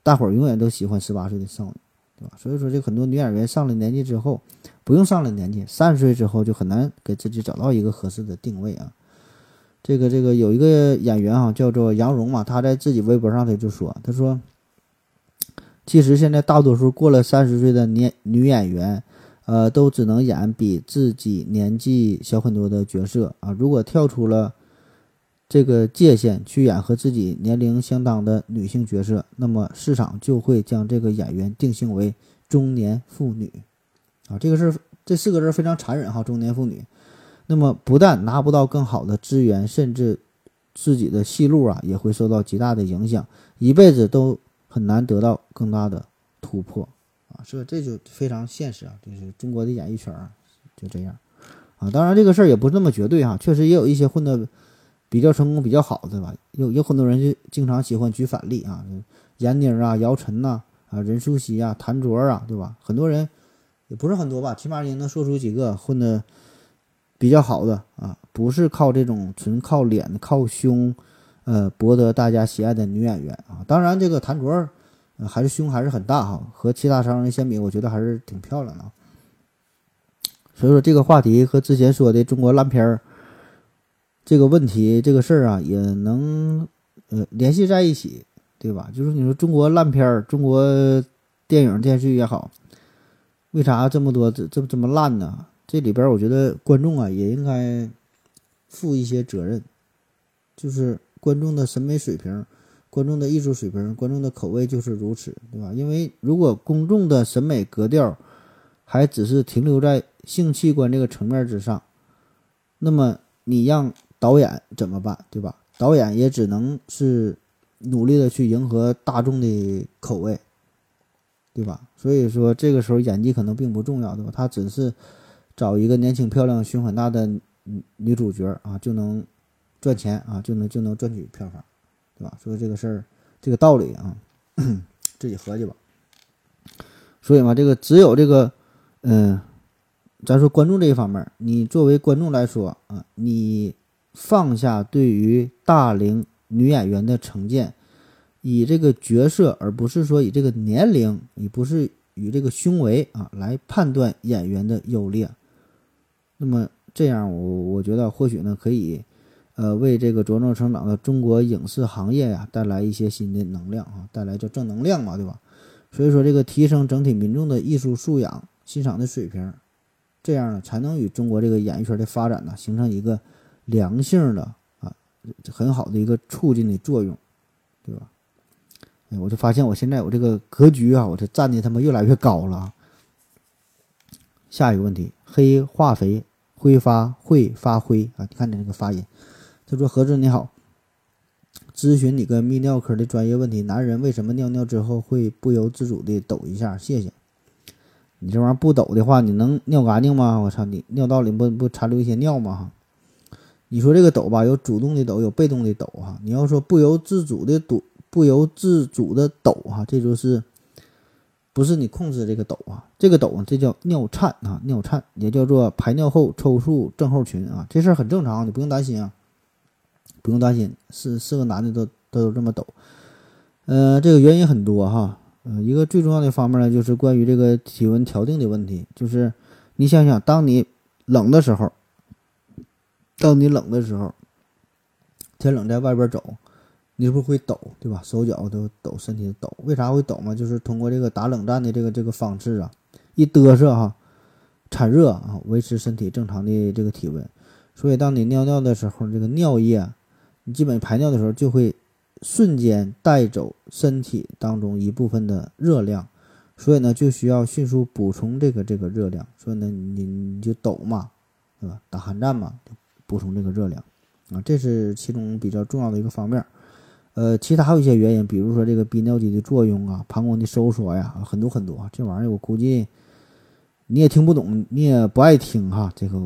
大伙儿永远都喜欢十八岁的少女，对吧？所以说这很多女演员上了年纪之后，不用上了年纪，三十岁之后就很难给自己找到一个合适的定位啊。这个这个有一个演员啊，叫做杨蓉嘛，她在自己微博上他就说，他说，其实现在大多数过了三十岁的年女演员。呃，都只能演比自己年纪小很多的角色啊。如果跳出了这个界限去演和自己年龄相当的女性角色，那么市场就会将这个演员定性为中年妇女啊。这个是这四个字非常残忍哈，中年妇女。那么不但拿不到更好的资源，甚至自己的戏路啊也会受到极大的影响，一辈子都很难得到更大的突破。是？这就非常现实啊，就是中国的演艺圈啊就这样啊。当然，这个事儿也不是那么绝对哈，确实也有一些混的比较成功、比较好的吧。有有很多人就经常喜欢举反例啊，闫妮啊、姚晨呐、啊任素汐啊、谭卓啊，对吧？很多人也不是很多吧，起码也能说出几个混的比较好的啊，不是靠这种纯靠脸、靠胸，呃，博得大家喜爱的女演员啊。当然，这个谭卓。还是胸还是很大哈，和其他商人相比，我觉得还是挺漂亮的。所以说这个话题和之前说的中国烂片儿这个问题这个事儿啊，也能呃联系在一起，对吧？就是你说中国烂片儿，中国电影电视剧也好，为啥这么多这这这么烂呢？这里边我觉得观众啊也应该负一些责任，就是观众的审美水平。观众的艺术水平，观众的口味就是如此，对吧？因为如果公众的审美格调还只是停留在性器官这个层面之上，那么你让导演怎么办，对吧？导演也只能是努力的去迎合大众的口味，对吧？所以说这个时候演技可能并不重要，对吧？他只是找一个年轻漂亮、胸很大的女女主角啊，就能赚钱啊，就能就能赚取票房。吧？所以这个事儿，这个道理啊，自己合计吧。所以嘛，这个只有这个，嗯，咱说观众这一方面，你作为观众来说啊，你放下对于大龄女演员的成见，以这个角色，而不是说以这个年龄，你不是以这个胸围啊来判断演员的优劣。那么这样，我我觉得或许呢，可以。呃，为这个茁壮成长的中国影视行业呀带来一些新的能量啊，带来叫正能量嘛，对吧？所以说，这个提升整体民众的艺术素养、欣赏的水平，这样呢，才能与中国这个演艺圈的发展呢形成一个良性的啊很好的一个促进的作用，对吧？哎，我就发现我现在我这个格局啊，我这站的他妈越来越高了。下一个问题，黑化肥挥发会发灰啊？你看你这个发音。他说：“何志你好，咨询你个泌尿科的专业问题：男人为什么尿尿之后会不由自主的抖一下？谢谢。你这玩意儿不抖的话，你能尿干净吗？我操，你尿道里不不残留一些尿吗？哈，你说这个抖吧，有主动的抖，有被动的抖哈。你要说不由自主的抖，不由自主的抖哈，这就是不是你控制这个抖啊？这个抖这叫尿颤啊，尿颤也叫做排尿后抽搐症候群啊，这事儿很正常，你不用担心啊。”不用担心，是是个男的都都有这么抖，呃，这个原因很多哈，呃，一个最重要的方面呢，就是关于这个体温调定的问题，就是你想想，当你冷的时候，当你冷的时候，天冷在外边走，你是不是会抖，对吧？手脚都抖，身体抖，为啥会抖嘛？就是通过这个打冷战的这个这个方式啊，一嘚瑟哈，产热啊，维持身体正常的这个体温，所以当你尿尿的时候，这个尿液。你基本排尿的时候就会瞬间带走身体当中一部分的热量，所以呢就需要迅速补充这个这个热量，所以呢你你就抖嘛，对吧？打寒战嘛，补充这个热量啊，这是其中比较重要的一个方面。呃，其他还有一些原因，比如说这个逼尿肌的作用啊，膀胱的收缩呀，很多很多。这玩意儿我估计你也听不懂，你也不爱听哈，这个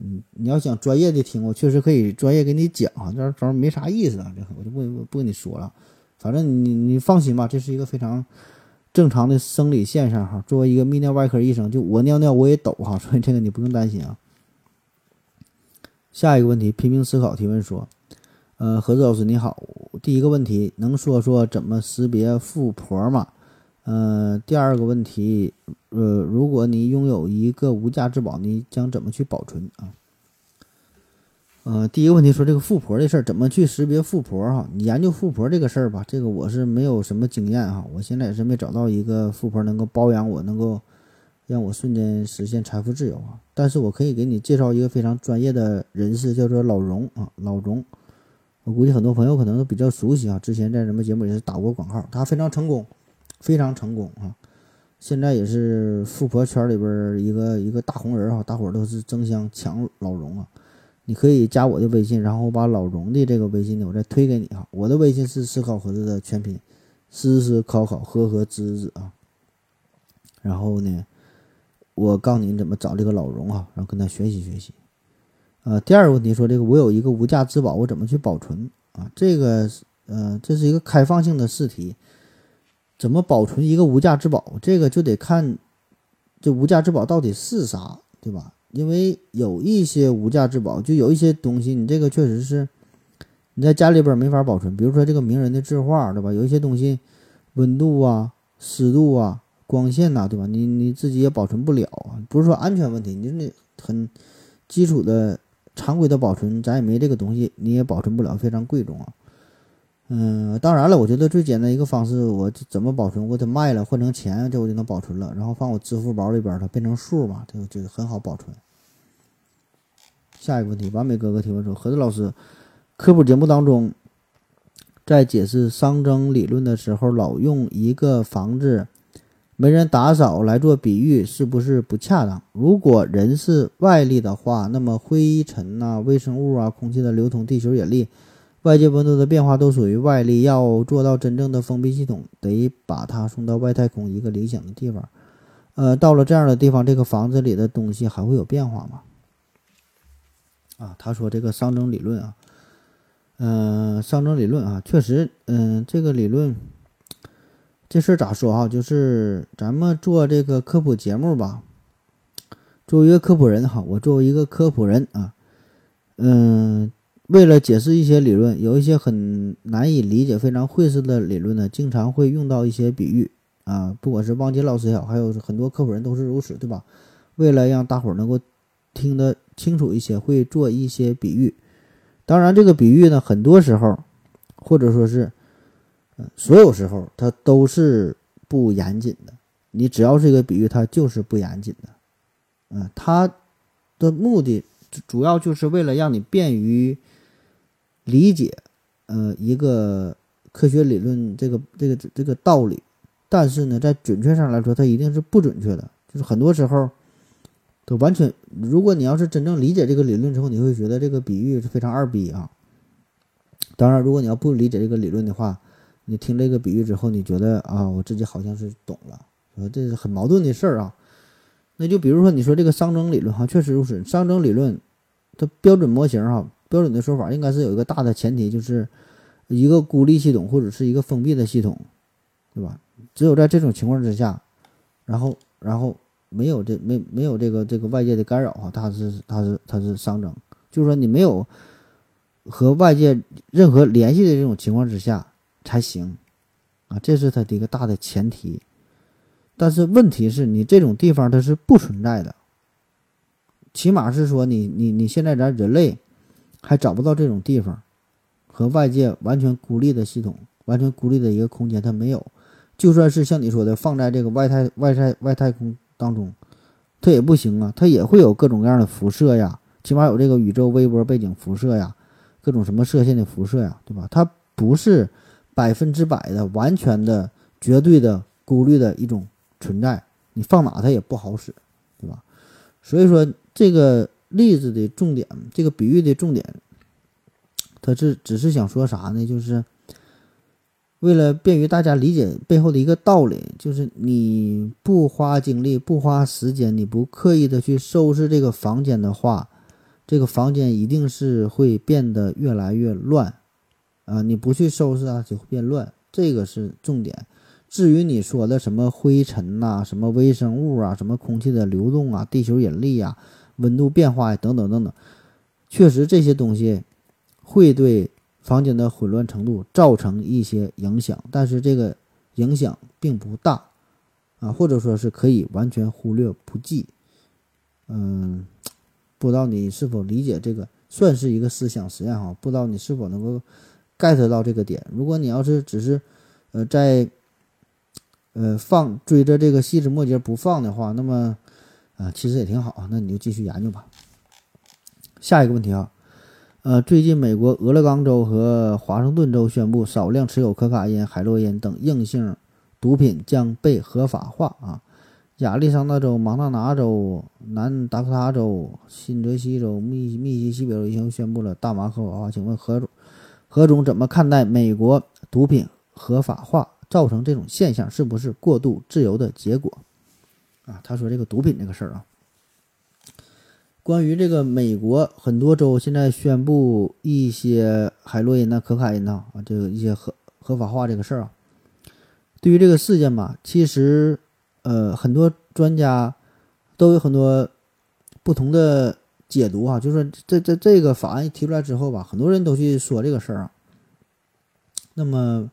嗯，你要想专业的听，我确实可以专业给你讲啊，这这没啥意思啊，这我就不不不跟你说了。反正你你放心吧，这是一个非常正常的生理现象哈。作为一个泌尿外科医生，就我尿尿我也抖哈，所以这个你不用担心啊。下一个问题，拼命思考提问说，呃，何子老师你好，第一个问题，能说说怎么识别富婆吗？呃，第二个问题，呃，如果你拥有一个无价之宝，你将怎么去保存啊？呃，第一个问题说这个富婆的事儿，怎么去识别富婆哈？你研究富婆这个事儿吧，这个我是没有什么经验哈，我现在也是没找到一个富婆能够包养我，能够让我瞬间实现财富自由啊。但是我可以给你介绍一个非常专业的人士，叫做老荣啊，老荣，我估计很多朋友可能都比较熟悉啊，之前在什么节目也是打过广告，他非常成功。非常成功啊！现在也是富婆圈里边一个一个大红人啊，大伙儿都是争相抢老荣啊！你可以加我的微信，然后我把老荣的这个微信呢，我再推给你哈。我的微信是思考盒子的全拼，思思考考和和知知啊。然后呢，我告诉你怎么找这个老荣啊，然后跟他学习学习。呃，第二个问题说这个我有一个无价之宝，我怎么去保存啊？这个呃，这是一个开放性的试题。怎么保存一个无价之宝？这个就得看这无价之宝到底是啥，对吧？因为有一些无价之宝，就有一些东西，你这个确实是你在家里边没法保存。比如说这个名人的字画，对吧？有一些东西温度啊、湿度啊、光线呐，对吧？你你自己也保存不了啊。不是说安全问题，你那很基础的常规的保存，咱也没这个东西，你也保存不了，非常贵重啊。嗯，当然了，我觉得最简单一个方式，我怎么保存？我得卖了换成钱，这我就能保存了。然后放我支付宝里边，它变成数嘛，这个就很好保存。下一个问题，完美哥哥提问说：何子老师，科普节目当中，在解释熵增理论的时候，老用一个房子没人打扫来做比喻，是不是不恰当？如果人是外力的话，那么灰尘呐、微生物啊、空气的流通、地球引力。外界温度的变化都属于外力，要做到真正的封闭系统，得把它送到外太空一个理想的地方。呃，到了这样的地方，这个房子里的东西还会有变化吗？啊，他说这个熵增理论啊，嗯，熵增理论啊，确实，嗯，这个理论，这事儿咋说啊？就是咱们做这个科普节目吧，作为一个科普人哈，我作为一个科普人啊，嗯。为了解释一些理论，有一些很难以理解、非常晦涩的理论呢，经常会用到一些比喻啊。不管是汪杰老师也好，还有很多科普人都是如此，对吧？为了让大伙儿能够听得清楚一些，会做一些比喻。当然，这个比喻呢，很多时候，或者说是，所有时候，它都是不严谨的。你只要是一个比喻，它就是不严谨的。嗯，它的目的主要就是为了让你便于。理解，呃，一个科学理论这个这个这个道理，但是呢，在准确上来说，它一定是不准确的。就是很多时候，都完全，如果你要是真正理解这个理论之后，你会觉得这个比喻是非常二逼啊。当然，如果你要不理解这个理论的话，你听这个比喻之后，你觉得啊，我自己好像是懂了，这是很矛盾的事儿啊。那就比如说你说这个熵增理论哈，确实如此。熵增理论它标准模型哈。标准的说法应该是有一个大的前提，就是一个孤立系统或者是一个封闭的系统，对吧？只有在这种情况之下，然后然后没有这没没有这个这个外界的干扰哈，它是它是它是熵增，就是说你没有和外界任何联系的这种情况之下才行啊，这是它的一个大的前提。但是问题是你这种地方它是不存在的，起码是说你你你现在咱人类。还找不到这种地方，和外界完全孤立的系统，完全孤立的一个空间，它没有。就算是像你说的，放在这个外太外太外太空当中，它也不行啊，它也会有各种各样的辐射呀，起码有这个宇宙微波背景辐射呀，各种什么射线的辐射呀，对吧？它不是百分之百的、完全的、绝对的孤立的一种存在，你放哪它也不好使，对吧？所以说这个。例子的重点，这个比喻的重点，他是只是想说啥呢？就是为了便于大家理解背后的一个道理，就是你不花精力、不花时间、你不刻意的去收拾这个房间的话，这个房间一定是会变得越来越乱，啊，你不去收拾啊，就会变乱，这个是重点。至于你说的什么灰尘呐、什么微生物啊、什么空气的流动啊、地球引力啊、温度变化呀等等等等，确实这些东西会对房间的混乱程度造成一些影响，但是这个影响并不大啊，或者说是可以完全忽略不计。嗯，不知道你是否理解这个，算是一个思想实验哈？不知道你是否能够 get 到这个点？如果你要是只是呃在呃，放追着这个细枝末节不放的话，那么，啊，其实也挺好啊那你就继续研究吧。下一个问题啊，呃，最近美国俄勒冈州和华盛顿州宣布，少量持有可卡因、海洛因等硬性毒品将被合法化啊。亚利桑那州、蒙大拿州、南达科他州、新泽西州、密密西西比州已经宣布了大麻合法化。请问何总，何总怎么看待美国毒品合法化？造成这种现象是不是过度自由的结果？啊，他说这个毒品这个事儿啊，关于这个美国很多州现在宣布一些海洛因呐、可卡因呐啊，这个一些合合法化这个事儿啊，对于这个事件吧，其实呃很多专家都有很多不同的解读啊，就是说这这这个法案提出来之后吧，很多人都去说这个事儿啊，那么。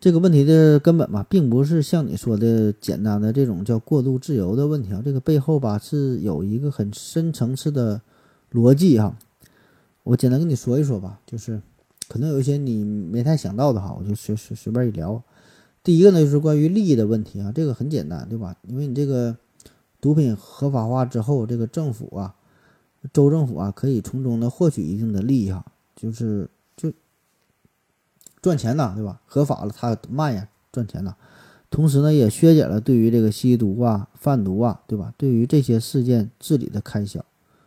这个问题的根本吧，并不是像你说的简单的这种叫过度自由的问题啊，这个背后吧是有一个很深层次的逻辑哈。我简单跟你说一说吧，就是可能有一些你没太想到的哈，我就随随随便一聊。第一个呢，就是关于利益的问题啊，这个很简单，对吧？因为你这个毒品合法化之后，这个政府啊，州政府啊，可以从中呢获取一定的利益哈，就是。赚钱呐，对吧？合法了，他卖呀，赚钱呐。同时呢，也削减了对于这个吸毒啊、贩毒啊，对吧？对于这些事件治理的开销，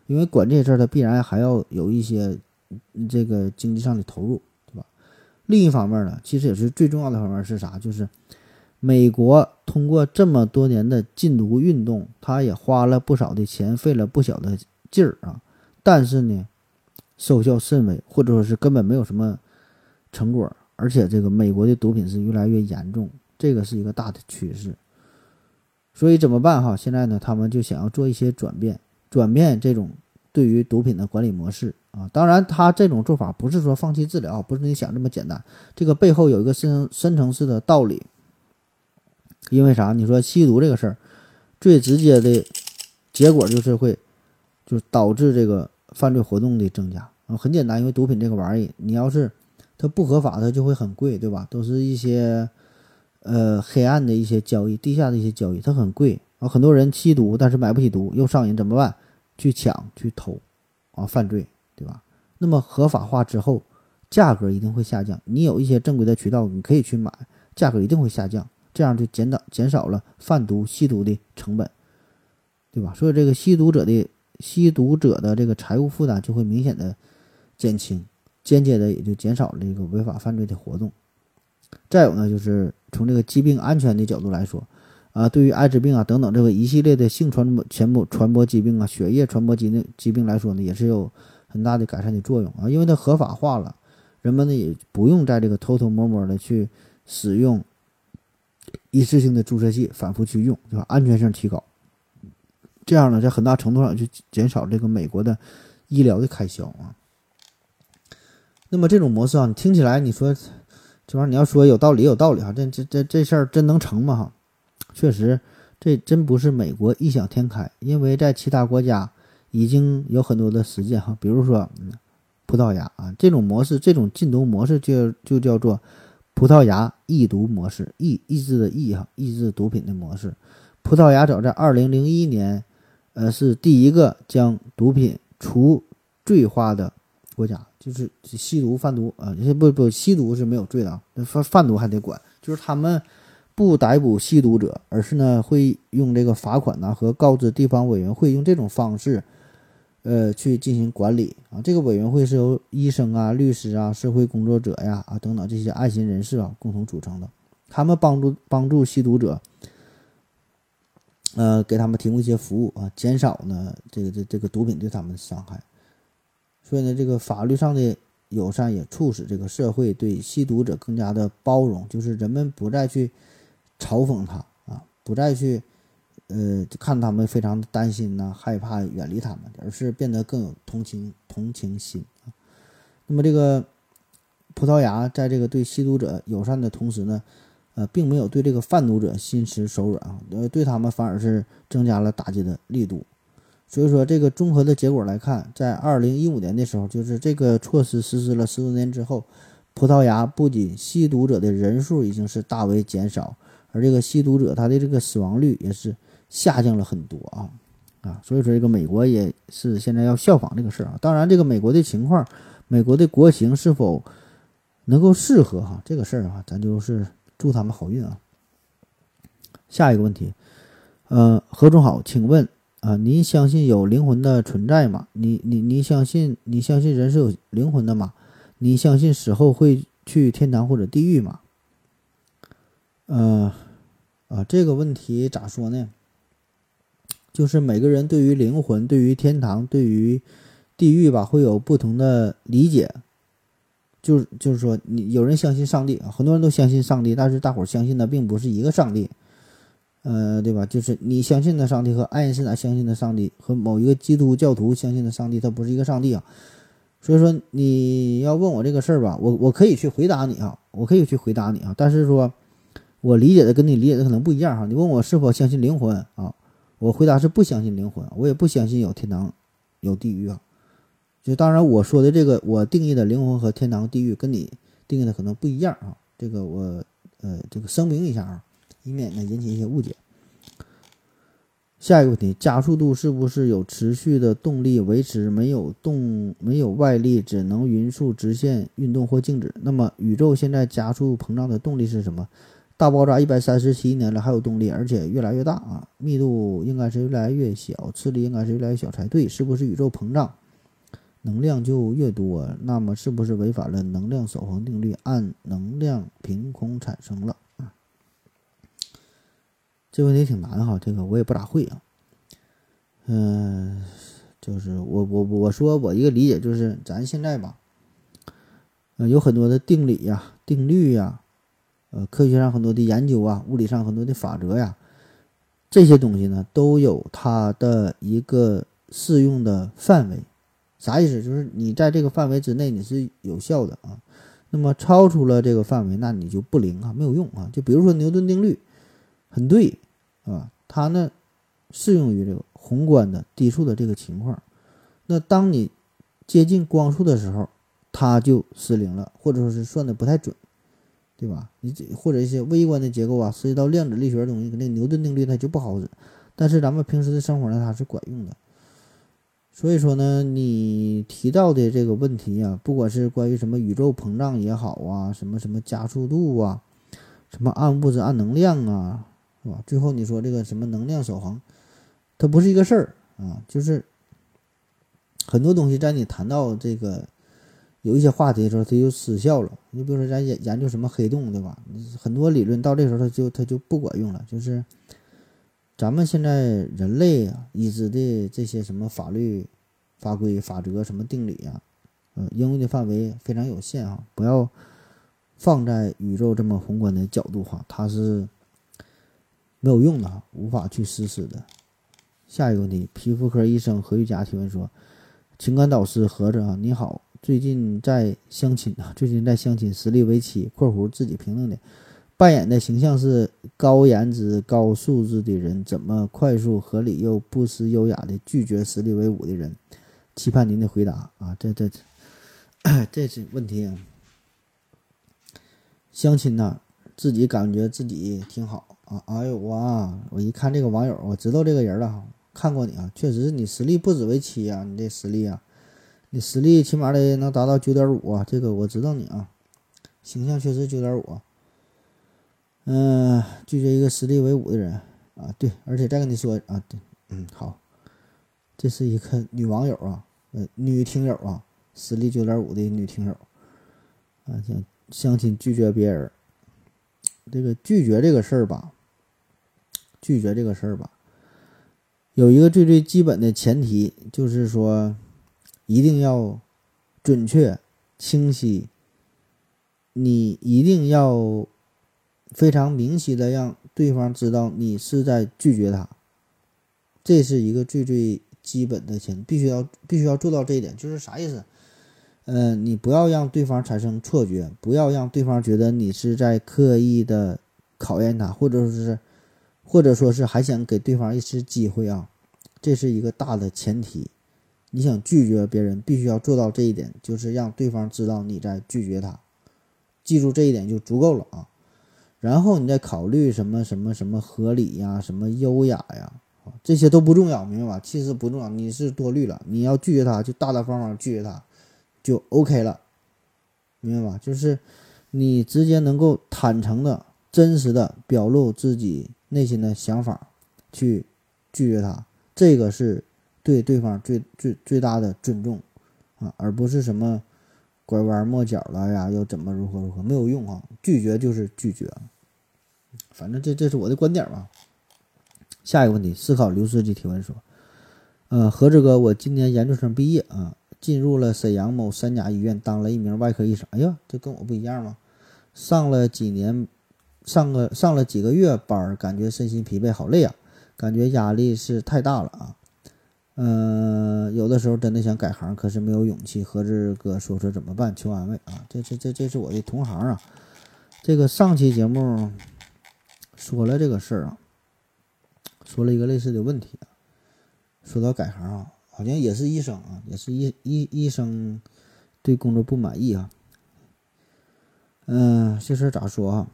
因为管这些事儿，它必然还要有一些这个经济上的投入，对吧？另一方面呢，其实也是最重要的方面是啥？就是美国通过这么多年的禁毒运动，他也花了不少的钱，费了不小的劲儿啊。但是呢，收效甚微，或者说是根本没有什么成果。而且这个美国的毒品是越来越严重，这个是一个大的趋势。所以怎么办哈？现在呢，他们就想要做一些转变，转变这种对于毒品的管理模式啊。当然，他这种做法不是说放弃治疗，不是你想这么简单。这个背后有一个深深层次的道理。因为啥？你说吸毒这个事儿，最直接的结果就是会，就导致这个犯罪活动的增加啊。很简单，因为毒品这个玩意儿，你要是它不合法，它就会很贵，对吧？都是一些，呃，黑暗的一些交易，地下的一些交易，它很贵啊。很多人吸毒，但是买不起毒，又上瘾，怎么办？去抢，去偷，啊，犯罪，对吧？那么合法化之后，价格一定会下降。你有一些正规的渠道，你可以去买，价格一定会下降，这样就减少减少了贩毒吸毒的成本，对吧？所以这个吸毒者的吸毒者的这个财务负担就会明显的减轻。间接的也就减少了这个违法犯罪的活动。再有呢，就是从这个疾病安全的角度来说，啊，对于艾滋病啊等等这个一系列的性传播、传播传播疾病啊、血液传播疾病疾病来说呢，也是有很大的改善的作用啊。因为它合法化了，人们呢也不用在这个偷偷摸摸的去使用一次性的注射器反复去用，对吧？安全性提高，这样呢，在很大程度上就减少这个美国的医疗的开销啊。那么这种模式啊，你听起来你说这玩意儿你要说有道理有道理哈，这这这这事儿真能成吗哈？确实，这真不是美国异想天开，因为在其他国家已经有很多的实践哈，比如说葡萄牙啊，这种模式这种禁毒模式就就叫做葡萄牙抑毒模式，抑抑制的抑哈，抑制毒品的模式。葡萄牙早在二零零一年，呃，是第一个将毒品除罪化的国家。就是吸毒贩毒啊，不不吸毒是没有罪的啊，贩贩毒还得管。就是他们不逮捕吸毒者，而是呢会用这个罚款呐和告知地方委员会用这种方式，呃去进行管理啊。这个委员会是由医生啊、律师啊、社会工作者呀啊等等这些爱心人士啊共同组成的。他们帮助帮助吸毒者，呃给他们提供一些服务啊，减少呢这个这这个毒品对他们的伤害。所以呢，这个法律上的友善也促使这个社会对吸毒者更加的包容，就是人们不再去嘲讽他啊，不再去呃看他们非常的担心呐、害怕、远离他们，而是变得更有同情同情心啊。那么这个葡萄牙在这个对吸毒者友善的同时呢，呃，并没有对这个贩毒者心慈手软啊，呃，对他们反而是增加了打击的力度。所以说，这个综合的结果来看，在二零一五年的时候，就是这个措施实施了十多年之后，葡萄牙不仅吸毒者的人数已经是大为减少，而这个吸毒者他的这个死亡率也是下降了很多啊啊！所以说，这个美国也是现在要效仿这个事儿啊。当然，这个美国的情况，美国的国情是否能够适合哈这个事儿啊，咱就是祝他们好运啊。下一个问题，呃，何总好，请问。啊，您相信有灵魂的存在吗？你你你相信你相信人是有灵魂的吗？你相信死后会去天堂或者地狱吗？呃，啊，这个问题咋说呢？就是每个人对于灵魂、对于天堂、对于地狱吧，会有不同的理解。就是就是说，你有人相信上帝，很多人都相信上帝，但是大伙儿相信的并不是一个上帝。呃，对吧？就是你相信的上帝和爱因斯坦相信的上帝和某一个基督教徒相信的上帝，它不是一个上帝啊。所以说你要问我这个事儿吧，我我可以去回答你啊，我可以去回答你啊。但是说，我理解的跟你理解的可能不一样哈。你问我是否相信灵魂啊？我回答是不相信灵魂，我也不相信有天堂有地狱啊。就当然我说的这个我定义的灵魂和天堂地狱跟你定义的可能不一样啊。这个我呃这个声明一下啊。以免呢引起一些误解。下一个问题，加速度是不是有持续的动力维持？没有动，没有外力，只能匀速直线运动或静止。那么宇宙现在加速膨胀的动力是什么？大爆炸一百三十七年了还有动力，而且越来越大啊！密度应该是越来越小，斥力应该是越来越小才对。是不是宇宙膨胀，能量就越多？那么是不是违反了能量守恒定律？按能量凭空产生了？这问题挺难哈，这个我也不咋会啊。嗯，就是我我我说我一个理解就是，咱现在吧，呃，有很多的定理呀、定律呀，呃，科学上很多的研究啊，物理上很多的法则呀，这些东西呢，都有它的一个适用的范围。啥意思？就是你在这个范围之内你是有效的啊，那么超出了这个范围，那你就不灵啊，没有用啊。就比如说牛顿定律。很对，啊，它呢适用于这个宏观的低速的这个情况。那当你接近光速的时候，它就失灵了，或者说是算的不太准，对吧？你这或者一些微观的结构啊，涉及到量子力学的东西，那牛顿定律它就不好使。但是咱们平时的生活呢，它是管用的。所以说呢，你提到的这个问题啊，不管是关于什么宇宙膨胀也好啊，什么什么加速度啊，什么暗物质、暗能量啊。是吧？最后你说这个什么能量守恒，它不是一个事儿啊，就是很多东西在你谈到这个有一些话题的时候，它就失效了。你比如说咱研研究什么黑洞，对吧？很多理论到这时候它就它就不管用了。就是咱们现在人类啊已知的这些什么法律法规、法则、什么定理啊，呃，应用的范围非常有限啊，不要放在宇宙这么宏观的角度哈，它是。没有用的，无法去实施的。下一个问题，皮肤科医生何玉佳提问说：“情感导师何子啊，你好，最近在相亲啊，最近在相亲，实力为妻（括弧自己评论的），扮演的形象是高颜值、高素质的人，怎么快速、合理又不失优雅的拒绝实力为伍的人？期盼您的回答啊！这这 这是问题啊！相亲呐，自己感觉自己挺好。”啊，哎呦哇！我一看这个网友，我知道这个人了，看过你啊，确实你实力不止为七啊，你这实力啊，你实力起码得能达到九点五啊，这个我知道你啊，形象确实九点五。嗯，拒绝一个实力为五的人啊，对，而且再跟你说啊，对，嗯，好，这是一个女网友啊，呃，女听友啊，实力九点五的女听友啊，相相亲拒绝别人，这个拒绝这个事儿吧。拒绝这个事儿吧，有一个最最基本的前提，就是说，一定要准确、清晰。你一定要非常明晰的让对方知道你是在拒绝他，这是一个最最基本的前提，必须要必须要做到这一点。就是啥意思？嗯，你不要让对方产生错觉，不要让对方觉得你是在刻意的考验他，或者说是，或者说是还想给对方一次机会啊，这是一个大的前提。你想拒绝别人，必须要做到这一点，就是让对方知道你在拒绝他。记住这一点就足够了啊，然后你再考虑什么什么什么合理呀，什么优雅呀，这些都不重要，明白吧？其实不重要，你是多虑了。你要拒绝他，就大大方方拒绝他，就 OK 了，明白吧？就是你直接能够坦诚的、真实的表露自己内心的想法，去拒绝他，这个是对对方最最最大的尊重啊，而不是什么。拐弯抹角了呀，又怎么如何如何没有用啊！拒绝就是拒绝，反正这这是我的观点吧。下一个问题，思考刘书记提问说：“呃，何志哥，我今年研究生毕业啊，进入了沈阳某三甲医院当了一名外科医生。哎呀，这跟我不一样吗？上了几年，上个上了几个月班，感觉身心疲惫，好累啊，感觉压力是太大了啊。”嗯，有的时候真的想改行，可是没有勇气。何志哥说说怎么办？求安慰啊！这这这这是我的同行啊。这个上期节目说了这个事儿啊，说了一个类似的问题啊。说到改行啊，好像也是医生啊，也是医医医生对工作不满意啊。嗯，这事儿咋说啊？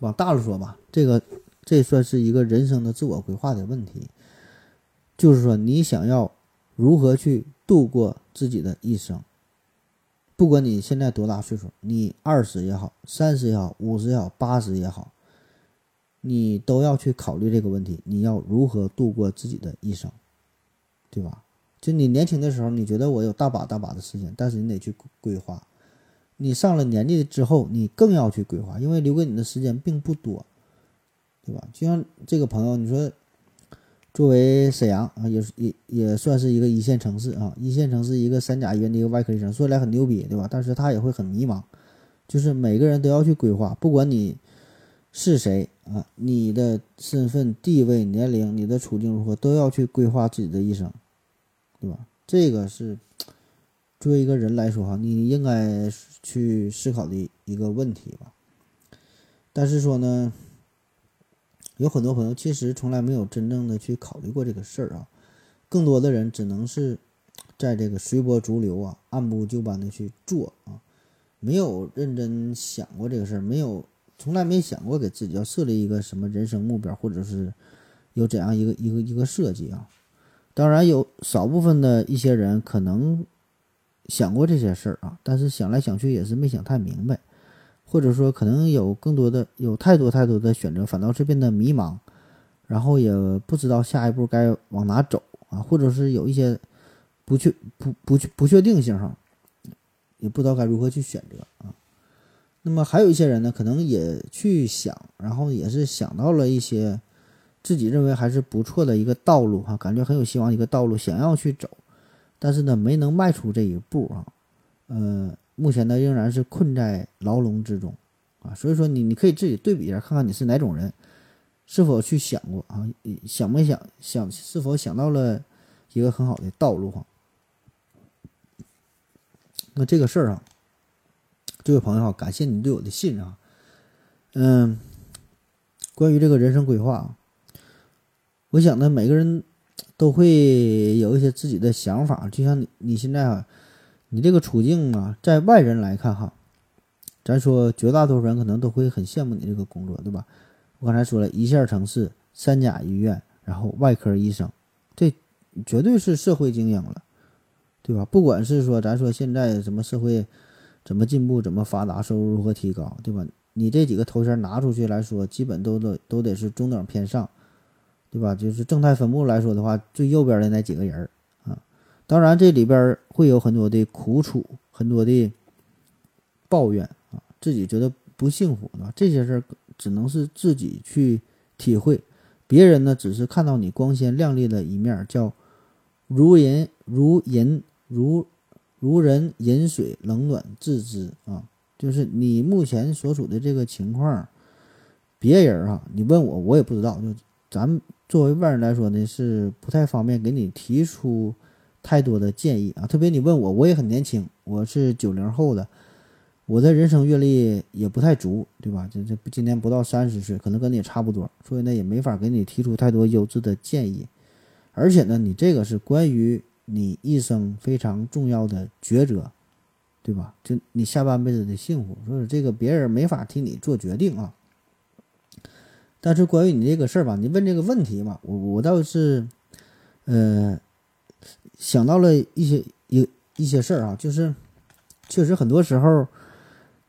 往大了说吧，这个这算是一个人生的自我规划的问题。就是说，你想要如何去度过自己的一生？不管你现在多大岁数，你二十也好，三十也好，五十也好，八十也好，你都要去考虑这个问题。你要如何度过自己的一生，对吧？就你年轻的时候，你觉得我有大把大把的时间，但是你得去规划。你上了年纪之后，你更要去规划，因为留给你的时间并不多，对吧？就像这个朋友，你说。作为沈阳啊，也也也算是一个一线城市啊，一线城市一个三甲医院的一个外科医生，说来很牛逼，对吧？但是他也会很迷茫，就是每个人都要去规划，不管你是谁啊，你的身份地位、年龄、你的处境如何，都要去规划自己的一生，对吧？这个是作为一个人来说哈，你应该去思考的一个问题吧。但是说呢？有很多朋友其实从来没有真正的去考虑过这个事儿啊，更多的人只能是在这个随波逐流啊，按部就班的去做啊，没有认真想过这个事儿，没有从来没想过给自己要设立一个什么人生目标，或者是有怎样一个一个一个设计啊。当然有少部分的一些人可能想过这些事儿啊，但是想来想去也是没想太明白。或者说，可能有更多的、有太多太多的选择，反倒是变得迷茫，然后也不知道下一步该往哪走啊，或者是有一些不确、不不确、不确定性哈，也不知道该如何去选择啊。那么还有一些人呢，可能也去想，然后也是想到了一些自己认为还是不错的一个道路哈，感觉很有希望一个道路，想要去走，但是呢，没能迈出这一步啊，嗯。目前呢，仍然是困在牢笼之中，啊，所以说你你可以自己对比一下，看看你是哪种人，是否去想过啊？想没想想是否想到了一个很好的道路哈？那这个事儿啊，这位朋友啊，感谢你对我的信任啊。嗯，关于这个人生规划啊，我想呢，每个人都会有一些自己的想法，就像你你现在啊。你这个处境啊，在外人来看哈，咱说绝大多数人可能都会很羡慕你这个工作，对吧？我刚才说了一线城市三甲医院，然后外科医生，这绝对是社会精英了，对吧？不管是说咱说现在什么社会怎么进步、怎么发达、收入如何提高，对吧？你这几个头衔拿出去来说，基本都都都得是中等偏上，对吧？就是正态分布来说的话，最右边的那几个人儿。当然，这里边会有很多的苦楚，很多的抱怨啊，自己觉得不幸福，对吧？这些事儿只能是自己去体会，别人呢只是看到你光鲜亮丽的一面，叫如人如银如如人饮水，冷暖自知啊。就是你目前所处的这个情况，别人啊，你问我，我也不知道。就咱作为外人来说呢，是不太方便给你提出太多的建议啊。特别你问我，我也很年轻，我是九零后的，我的人生阅历也不太足，对吧？这这今年不到三十岁，可能跟你也差不多，所以呢，也没法给你提出太多优质的建议。而且呢，你这个是关于你一生非常重要的抉择，对吧？就你下半辈子的幸福，所以这个别人没法替你做决定啊。但是关于你这个事儿吧，你问这个问题嘛，我我倒是，呃，想到了一些一一些事儿啊，就是确实很多时候，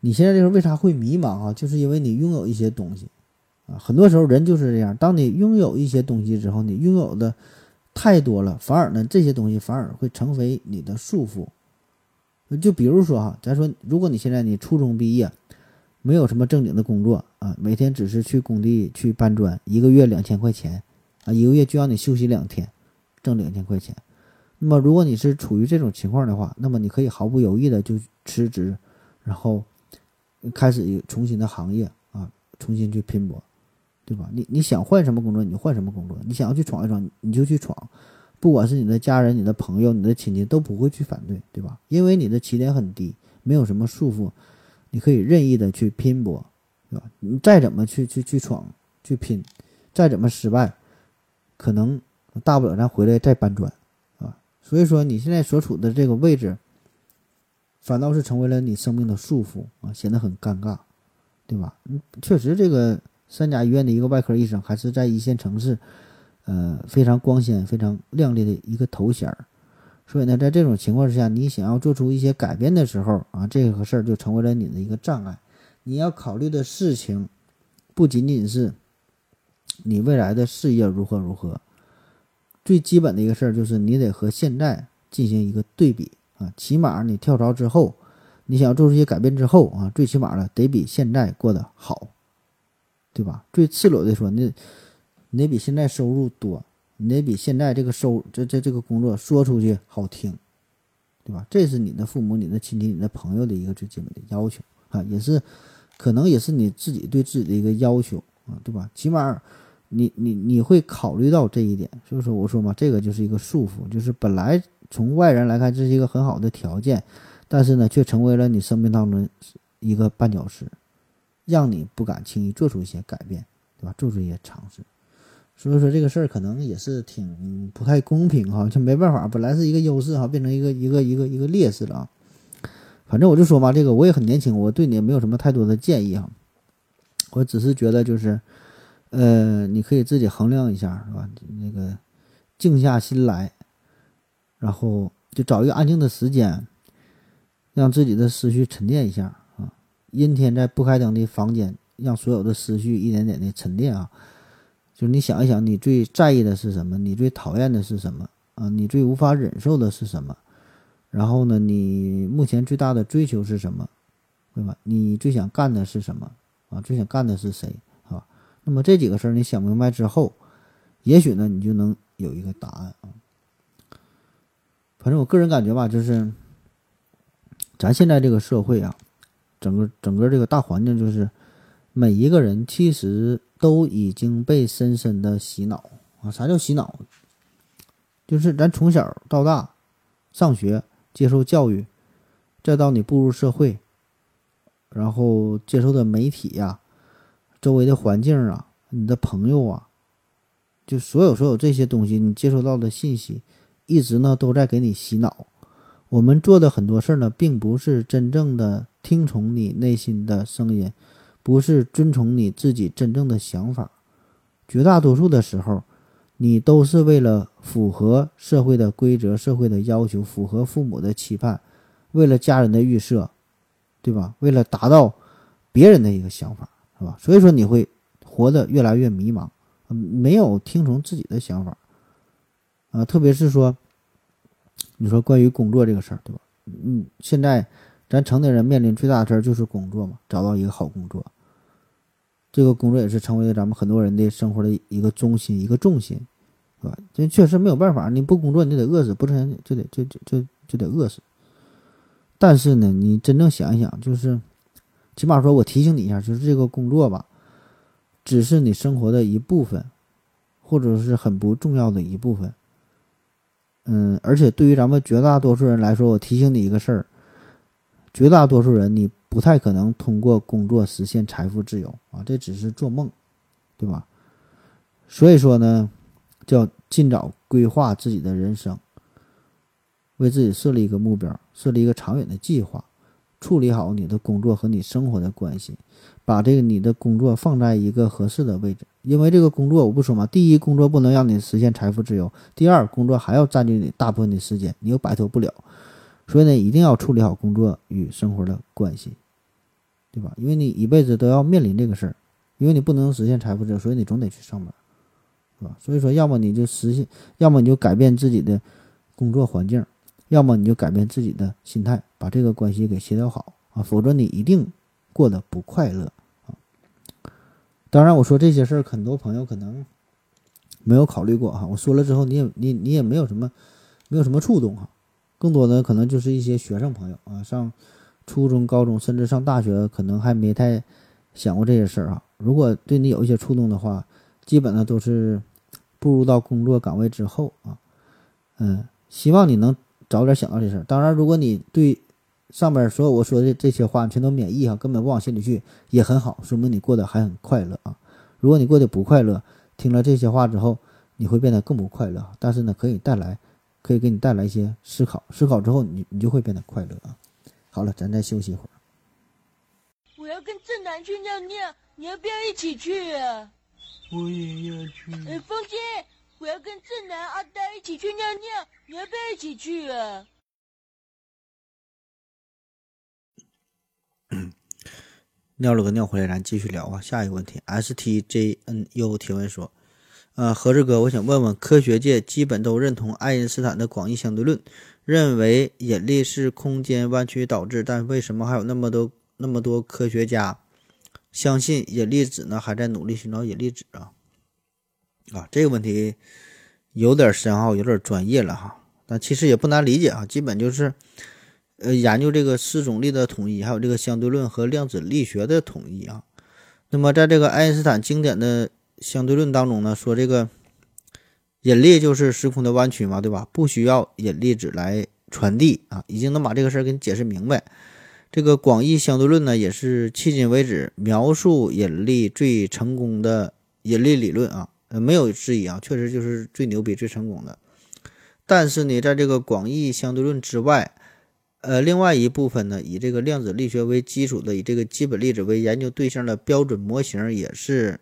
你现在这个为啥会迷茫啊？就是因为你拥有一些东西啊，很多时候人就是这样，当你拥有一些东西之后，你拥有的。太多了，反而呢，这些东西反而会成为你的束缚。就比如说哈，咱说，如果你现在你初中毕业，没有什么正经的工作啊，每天只是去工地去搬砖，一个月两千块钱啊，一个月就让你休息两天，挣两千块钱。那么，如果你是处于这种情况的话，那么你可以毫不犹豫的就辞职，然后开始重新的行业啊，重新去拼搏。对吧？你你想换什么工作，你就换什么工作。你想要去闯一闯，你就去闯。不管是你的家人、你的朋友、你的亲戚，都不会去反对，对吧？因为你的起点很低，没有什么束缚，你可以任意的去拼搏，对吧？你再怎么去去去闯、去拼，再怎么失败，可能大不了咱回来再搬砖，啊。所以说，你现在所处的这个位置，反倒是成为了你生命的束缚啊，显得很尴尬，对吧？嗯，确实这个。三甲医院的一个外科医生，还是在一线城市，呃，非常光鲜、非常亮丽的一个头衔儿。所以呢，在这种情况之下，你想要做出一些改变的时候啊，这个事儿就成为了你的一个障碍。你要考虑的事情，不仅仅是你未来的事业如何如何，最基本的一个事儿就是你得和现在进行一个对比啊。起码你跳槽之后，你想要做出一些改变之后啊，最起码呢，得比现在过得好。对吧？最赤裸的说，你你得比现在收入多，你得比现在这个收这这这个工作说出去好听，对吧？这是你的父母、你的亲戚、你的朋友的一个最基本的要求啊，也是可能也是你自己对自己的一个要求啊，对吧？起码你你你会考虑到这一点，所以说我说嘛，这个就是一个束缚，就是本来从外人来看这是一个很好的条件，但是呢，却成为了你生命当中一个绊脚石。让你不敢轻易做出一些改变，对吧？做出一些尝试，所以说这个事儿可能也是挺不太公平哈，就没办法，本来是一个优势哈，变成一个一个一个一个劣势了啊。反正我就说嘛，这个我也很年轻，我对你也没有什么太多的建议哈，我只是觉得就是，呃，你可以自己衡量一下，是吧？那个静下心来，然后就找一个安静的时间，让自己的思绪沉淀一下啊。阴天在不开灯的房间，让所有的思绪一点点的沉淀啊！就是你想一想，你最在意的是什么？你最讨厌的是什么？啊，你最无法忍受的是什么？然后呢，你目前最大的追求是什么？对吧？你最想干的是什么？啊，最想干的是谁？啊？那么这几个事儿你想明白之后，也许呢，你就能有一个答案啊。反正我个人感觉吧，就是咱现在这个社会啊。整个整个这个大环境就是，每一个人其实都已经被深深的洗脑啊！啥叫洗脑？就是咱从小到大，上学接受教育，再到你步入社会，然后接受的媒体呀，周围的环境啊，你的朋友啊，就所有所有这些东西，你接收到的信息，一直呢都在给你洗脑。我们做的很多事儿呢，并不是真正的。听从你内心的声音，不是遵从你自己真正的想法。绝大多数的时候，你都是为了符合社会的规则、社会的要求，符合父母的期盼，为了家人的预设，对吧？为了达到别人的一个想法，是吧？所以说你会活得越来越迷茫，没有听从自己的想法啊。特别是说，你说关于工作这个事儿，对吧？嗯，现在。咱成年人面临最大的事儿就是工作嘛，找到一个好工作。这个工作也是成为了咱们很多人的生活的一个中心、一个重心，是吧？这确实没有办法，你不工作你就得饿死，不挣钱就得就就就就得饿死。但是呢，你真正想一想，就是起码说我提醒你一下，就是这个工作吧，只是你生活的一部分，或者是很不重要的一部分。嗯，而且对于咱们绝大多数人来说，我提醒你一个事儿：绝大多数人你不太可能通过工作实现财富自由啊，这只是做梦，对吧？所以说呢，叫尽早规划自己的人生，为自己设立一个目标，设立一个长远的计划，处理好你的工作和你生活的关系，把这个你的工作放在一个合适的位置。因为这个工作，我不说嘛，第一，工作不能让你实现财富自由；第二，工作还要占据你大部分的时间，你又摆脱不了。所以呢，一定要处理好工作与生活的关系，对吧？因为你一辈子都要面临这个事儿，因为你不能实现财富自由，所以你总得去上班，是吧？所以说，要么你就实现，要么你就改变自己的工作环境，要么你就改变自己的心态，把这个关系给协调好啊，否则你一定过得不快乐啊。当然，我说这些事儿，很多朋友可能没有考虑过哈。我说了之后，你也你你也没有什么没有什么触动哈。更多的可能就是一些学生朋友啊，上初中、高中，甚至上大学，可能还没太想过这些事儿啊。如果对你有一些触动的话，基本上都是步入到工作岗位之后啊。嗯，希望你能早点想到这事儿。当然，如果你对上面所有我说的这些话全都免疫哈，根本不往心里去，也很好，说明你过得还很快乐啊。如果你过得不快乐，听了这些话之后，你会变得更不快乐。但是呢，可以带来，可以给你带来一些思考，思考之后你你就会变得快乐啊。好了，咱再休息一会儿。我要跟正南去尿尿，你要不要一起去啊？我也要去。哎，风姐，我要跟正南、阿呆一起去尿尿，你要不要一起去啊？尿了个尿回来，咱继续聊啊。下一个问题，S T J N U 提问说：“呃，何志哥，我想问问，科学界基本都认同爱因斯坦的广义相对论，认为引力是空间弯曲导致，但为什么还有那么多那么多科学家相信引力子呢？还在努力寻找引力子啊？啊，这个问题有点深奥，有点专业了哈。但其实也不难理解啊，基本就是。”呃，研究这个四种力的统一，还有这个相对论和量子力学的统一啊。那么，在这个爱因斯坦经典的相对论当中呢，说这个引力就是时空的弯曲嘛，对吧？不需要引力子来传递啊，已经能把这个事儿给你解释明白。这个广义相对论呢，也是迄今为止描述引力最成功的引力理论啊，呃，没有质疑啊，确实就是最牛逼、最成功的。但是呢，在这个广义相对论之外，呃，另外一部分呢，以这个量子力学为基础的，以这个基本粒子为研究对象的标准模型，也是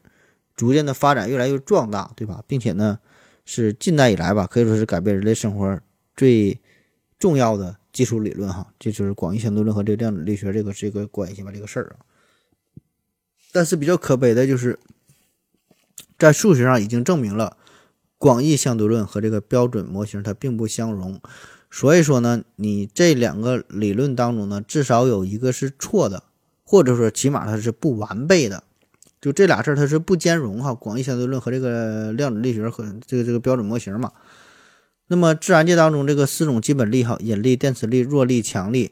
逐渐的发展越来越壮大，对吧？并且呢，是近代以来吧，可以说是改变人类生活最重要的基础理论哈，这就是广义相对论和这个量子力学这个这个关系吧，这个事儿啊。但是比较可悲的就是，在数学上已经证明了广义相对论和这个标准模型它并不相容。所以说呢，你这两个理论当中呢，至少有一个是错的，或者说起码它是不完备的，就这俩事儿它是不兼容哈。广义相对论和这个量子力学和这个这个标准模型嘛。那么自然界当中这个四种基本力哈，引力、电磁力、弱力、强力，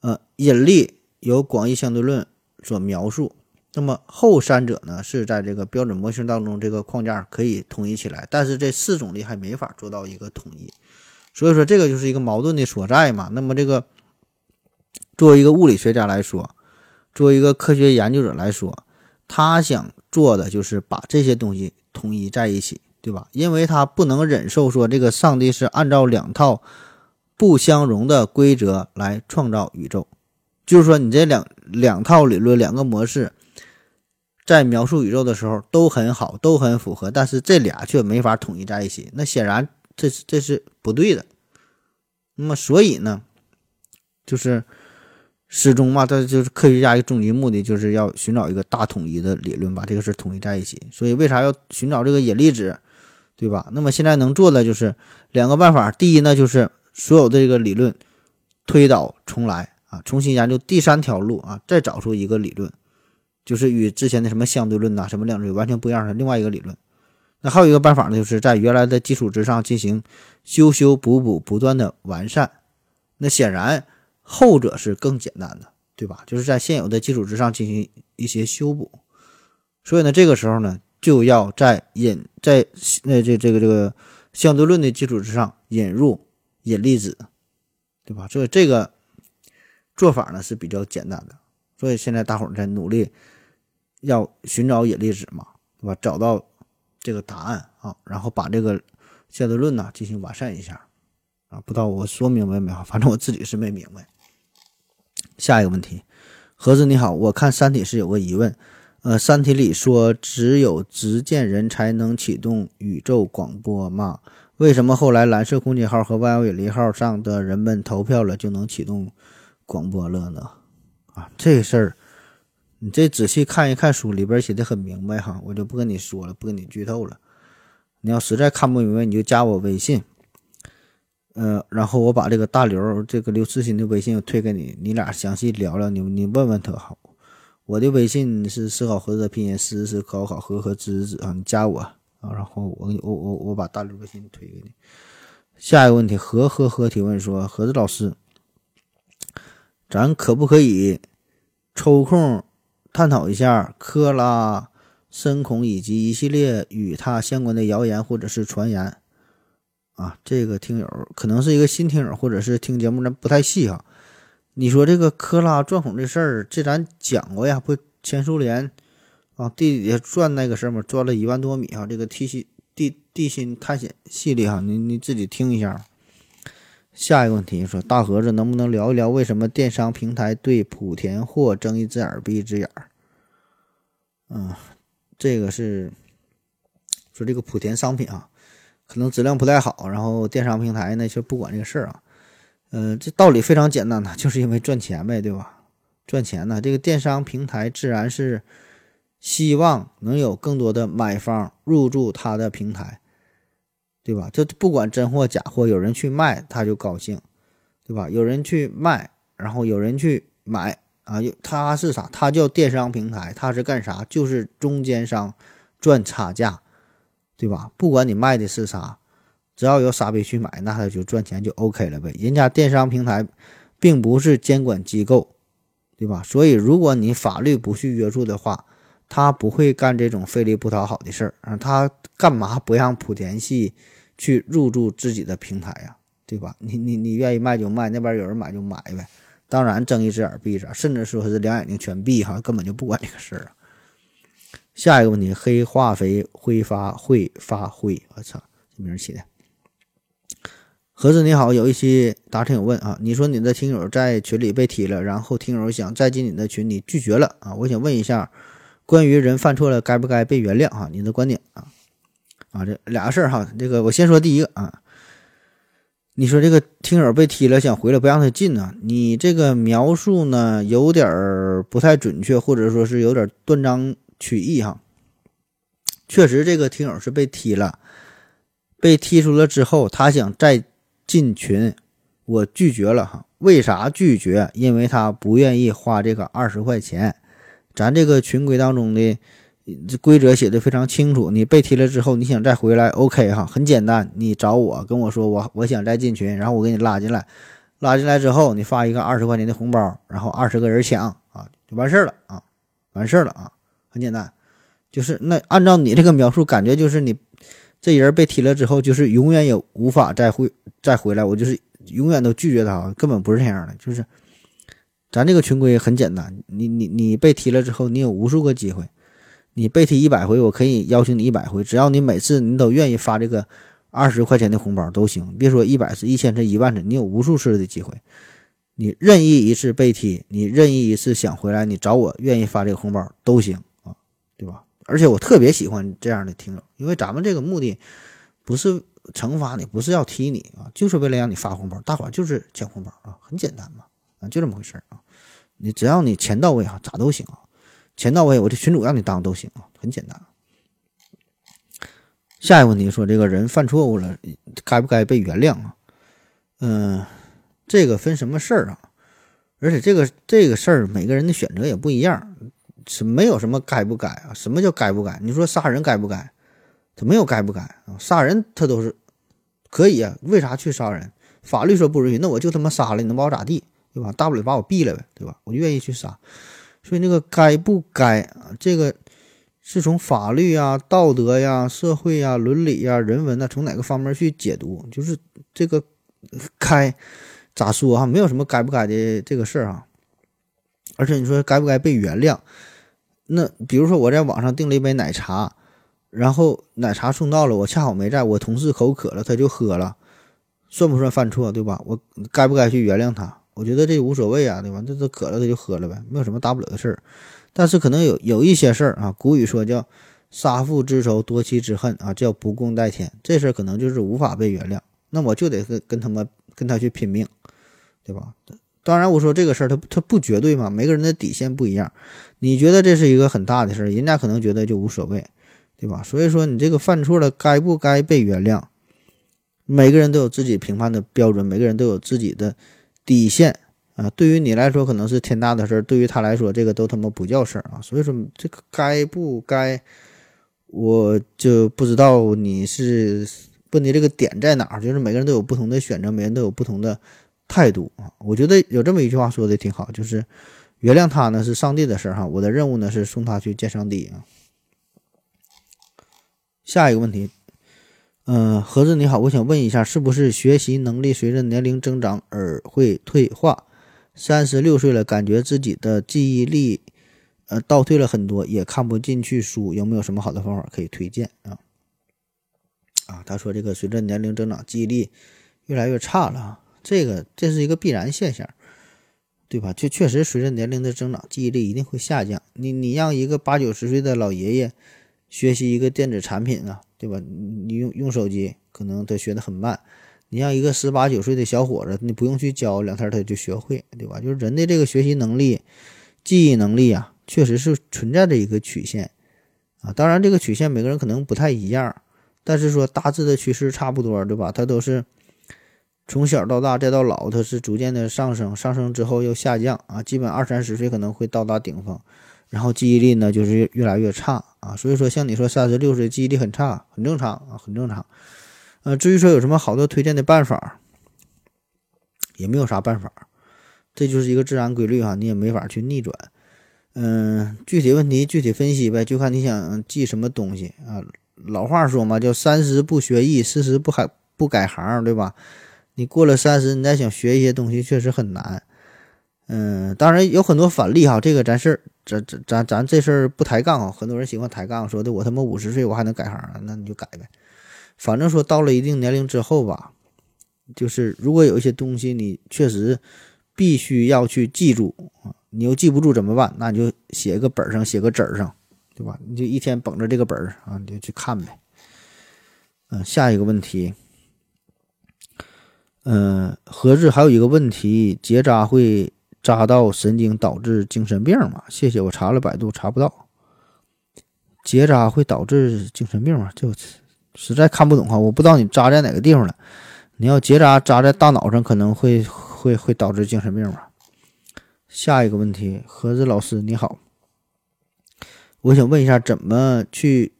呃，引力由广义相对论所描述，那么后三者呢是在这个标准模型当中这个框架可以统一起来，但是这四种力还没法做到一个统一。所以说，这个就是一个矛盾的所在嘛。那么，这个作为一个物理学家来说，作为一个科学研究者来说，他想做的就是把这些东西统一在一起，对吧？因为他不能忍受说这个上帝是按照两套不相容的规则来创造宇宙，就是说，你这两两套理论、两个模式，在描述宇宙的时候都很好，都很符合，但是这俩却没法统一在一起。那显然。这是这是不对的，那么所以呢，就是始终嘛，这就是科学家一个终极目的，就是要寻找一个大统一的理论，把这个事统一在一起。所以为啥要寻找这个引力子，对吧？那么现在能做的就是两个办法，第一呢，就是所有的这个理论推倒重来啊，重新研究第三条路啊，再找出一个理论，就是与之前的什么相对论呐、什么量子完全不一样的另外一个理论。那还有一个办法呢，就是在原来的基础之上进行修修补补，不断的完善。那显然，后者是更简单的，对吧？就是在现有的基础之上进行一些修补。所以呢，这个时候呢，就要在引在那这这个这个相对论的基础之上引入引力子，对吧？所以这个做法呢是比较简单的。所以现在大伙儿在努力要寻找引力子嘛，对吧？找到这个答案啊，然后把这个相对论呢进行完善一下啊。不知道我说明白没有？反正我自己是没明白。下一个问题，盒子你好，我看《三体》是有个疑问，呃，《三体》里说只有执剑人才能启动宇宙广播吗？为什么后来蓝色空间号和万有引力号上的人们投票了就能启动广播了呢？啊，这事儿你这仔细看一看书里边写的很明白哈，我就不跟你说了，不跟你剧透了。你要实在看不明白，你就加我微信。呃，然后我把这个大刘这个刘慈欣的微信推给你，你俩详细聊聊，你你问问他好。我的微信是思考盒子拼音，思是高考和和知知啊，你加我啊，然后我给你我我我把大刘微信推给你。下一个问题，和和和提问说，盒子老师，咱可不可以抽空探讨一下克拉深孔以及一系列与他相关的谣言或者是传言？啊，这个听友可能是一个新听友，或者是听节目咱不太细哈。你说这个科拉钻孔这事儿，这咱讲过呀？不，前苏联啊地底下钻那个事儿嘛，钻了一万多米哈。这个地心地地心探险系列哈，你你自己听一下。下一个问题说，大盒子能不能聊一聊为什么电商平台对莆田货睁一只眼闭一只眼儿？嗯，这个是说这个莆田商品啊。可能质量不太好，然后电商平台呢就不管这个事儿啊。嗯，这道理非常简单呐，就是因为赚钱呗，对吧？赚钱呢，这个电商平台自然是希望能有更多的买方入驻他的平台，对吧？这不管真货假货，有人去卖他就高兴，对吧？有人去卖，然后有人去买啊，他是啥？他叫电商平台，他是干啥？就是中间商赚差价。对吧？不管你卖的是啥，只要有傻逼去买，那他就赚钱就 OK 了呗。人家电商平台并不是监管机构，对吧？所以如果你法律不去约束的话，他不会干这种费力不讨好的事儿啊。他干嘛不让莆田系去入驻自己的平台呀？对吧？你你你愿意卖就卖，那边有人买就买呗。当然睁一只眼闭一只，甚至说是两眼睛全闭哈，根本就不管这个事儿啊。下一个问题，黑化肥挥发会发灰，我操，这名起的。盒子你好，有一期答听友问啊，你说你的听友在群里被踢了，然后听友想再进你的群，你拒绝了啊？我想问一下，关于人犯错了该不该被原谅啊？你的观点啊？啊，这俩事儿哈，这个我先说第一个啊，你说这个听友被踢了想回来不让他进呢？你这个描述呢有点儿不太准确，或者说是有点断章。曲艺哈，确实这个听友是被踢了，被踢出了之后，他想再进群，我拒绝了哈。为啥拒绝？因为他不愿意花这个二十块钱。咱这个群规当中的规则写的非常清楚，你被踢了之后，你想再回来，OK 哈，很简单，你找我跟我说我我想再进群，然后我给你拉进来，拉进来之后，你发一个二十块钱的红包，然后二十个人抢啊，就完事儿了啊，完事儿了啊。很简单，就是那按照你这个描述，感觉就是你这人被踢了之后，就是永远也无法再回再回来。我就是永远都拒绝他，根本不是这样的。就是咱这个群规很简单，你你你被踢了之后，你有无数个机会，你被踢一百回，我可以邀请你一百回，只要你每次你都愿意发这个二十块钱的红包都行。别说一百次、一千次、一万次，你有无数次的机会。你任意一次被踢，你任意一次想回来，你找我愿意发这个红包都行。而且我特别喜欢这样的听友，因为咱们这个目的不是惩罚你，不是要踢你啊，就是为了让你发红包。大伙就是抢红包啊，很简单嘛，啊，就这么回事啊。你只要你钱到位啊，咋都行啊。钱到位，我这群主让你当都行啊，很简单。下一个问题说，这个人犯错误了，该不该被原谅啊？嗯，这个分什么事儿啊？而且这个这个事儿，每个人的选择也不一样。是没有什么该不该啊？什么叫该不该？你说杀人该不该？他没有该不该啊？杀人他都是可以啊，为啥去杀人？法律说不允许，那我就他妈杀了，你能把我咋地？对吧？大不了把我毙了呗，对吧？我就愿意去杀。所以那个该不该啊，这个是从法律啊、道德呀、社会呀、伦理呀、人文呐，从哪个方面去解读？就是这个该咋说哈？没有什么该不该的这个事儿哈。而且你说该不该被原谅？那比如说我在网上订了一杯奶茶，然后奶茶送到了，我恰好没在，我同事口渴了，他就喝了，算不算犯错？对吧？我该不该去原谅他？我觉得这无所谓啊，对吧？这都渴了，他就喝了呗，没有什么大不了的事儿。但是可能有有一些事儿啊，古语说叫“杀父之仇，夺妻之恨”啊，叫不共戴天。这事儿可能就是无法被原谅，那我就得跟跟他们跟他去拼命，对吧？当然，我说这个事儿，他他不绝对嘛，每个人的底线不一样。你觉得这是一个很大的事儿，人家可能觉得就无所谓，对吧？所以说，你这个犯错了，该不该被原谅？每个人都有自己评判的标准，每个人都有自己的。底线啊，对于你来说可能是天大的事儿，对于他来说这个都他妈不叫事儿啊。所以说这个该不该，我就不知道你是问的这个点在哪儿。就是每个人都有不同的选择，每个人都有不同的态度啊。我觉得有这么一句话说的挺好，就是原谅他呢是上帝的事儿哈，我的任务呢是送他去见上帝啊。下一个问题。嗯，盒子你好，我想问一下，是不是学习能力随着年龄增长而会退化？三十六岁了，感觉自己的记忆力呃倒退了很多，也看不进去书，有没有什么好的方法可以推荐啊？啊，他说这个随着年龄增长，记忆力越来越差了，这个这是一个必然现象，对吧？就确实随着年龄的增长，记忆力一定会下降。你你让一个八九十岁的老爷爷学习一个电子产品啊？对吧？你用用手机，可能他学的很慢。你让一个十八九岁的小伙子，你不用去教，两天他就学会，对吧？就是人的这个学习能力、记忆能力啊，确实是存在着一个曲线啊。当然，这个曲线每个人可能不太一样，但是说大致的趋势差不多，对吧？它都是从小到大再到老，它是逐渐的上升，上升之后又下降啊。基本二三十岁可能会到达顶峰。然后记忆力呢，就是越来越差啊，所以说像你说三十六岁记忆力很差，很正常啊，很正常。呃，至于说有什么好的推荐的办法，也没有啥办法，这就是一个自然规律哈，你也没法去逆转。嗯，具体问题具体分析呗，就看你想记什么东西啊。老话说嘛，叫三十不学艺，四十不改不改行，对吧？你过了三十，你再想学一些东西，确实很难。嗯，当然有很多反例哈，这个咱事儿，咱咱咱咱这事儿不抬杠啊。很多人喜欢抬杠，说的我他妈五十岁我还能改行啊，那你就改呗。反正说到了一定年龄之后吧，就是如果有一些东西你确实必须要去记住啊，你又记不住怎么办？那你就写个本上，写个纸儿上，对吧？你就一天绷着这个本儿啊，你就去看呗。嗯，下一个问题，嗯，合着还有一个问题，结扎会。扎到神经导致精神病吗？谢谢，我查了百度查不到。结扎会导致精神病吗？这实在看不懂哈，我不知道你扎在哪个地方了。你要结扎扎在大脑上，可能会会会导致精神病吧。下一个问题，盒子老师你好，我想问一下，怎么去，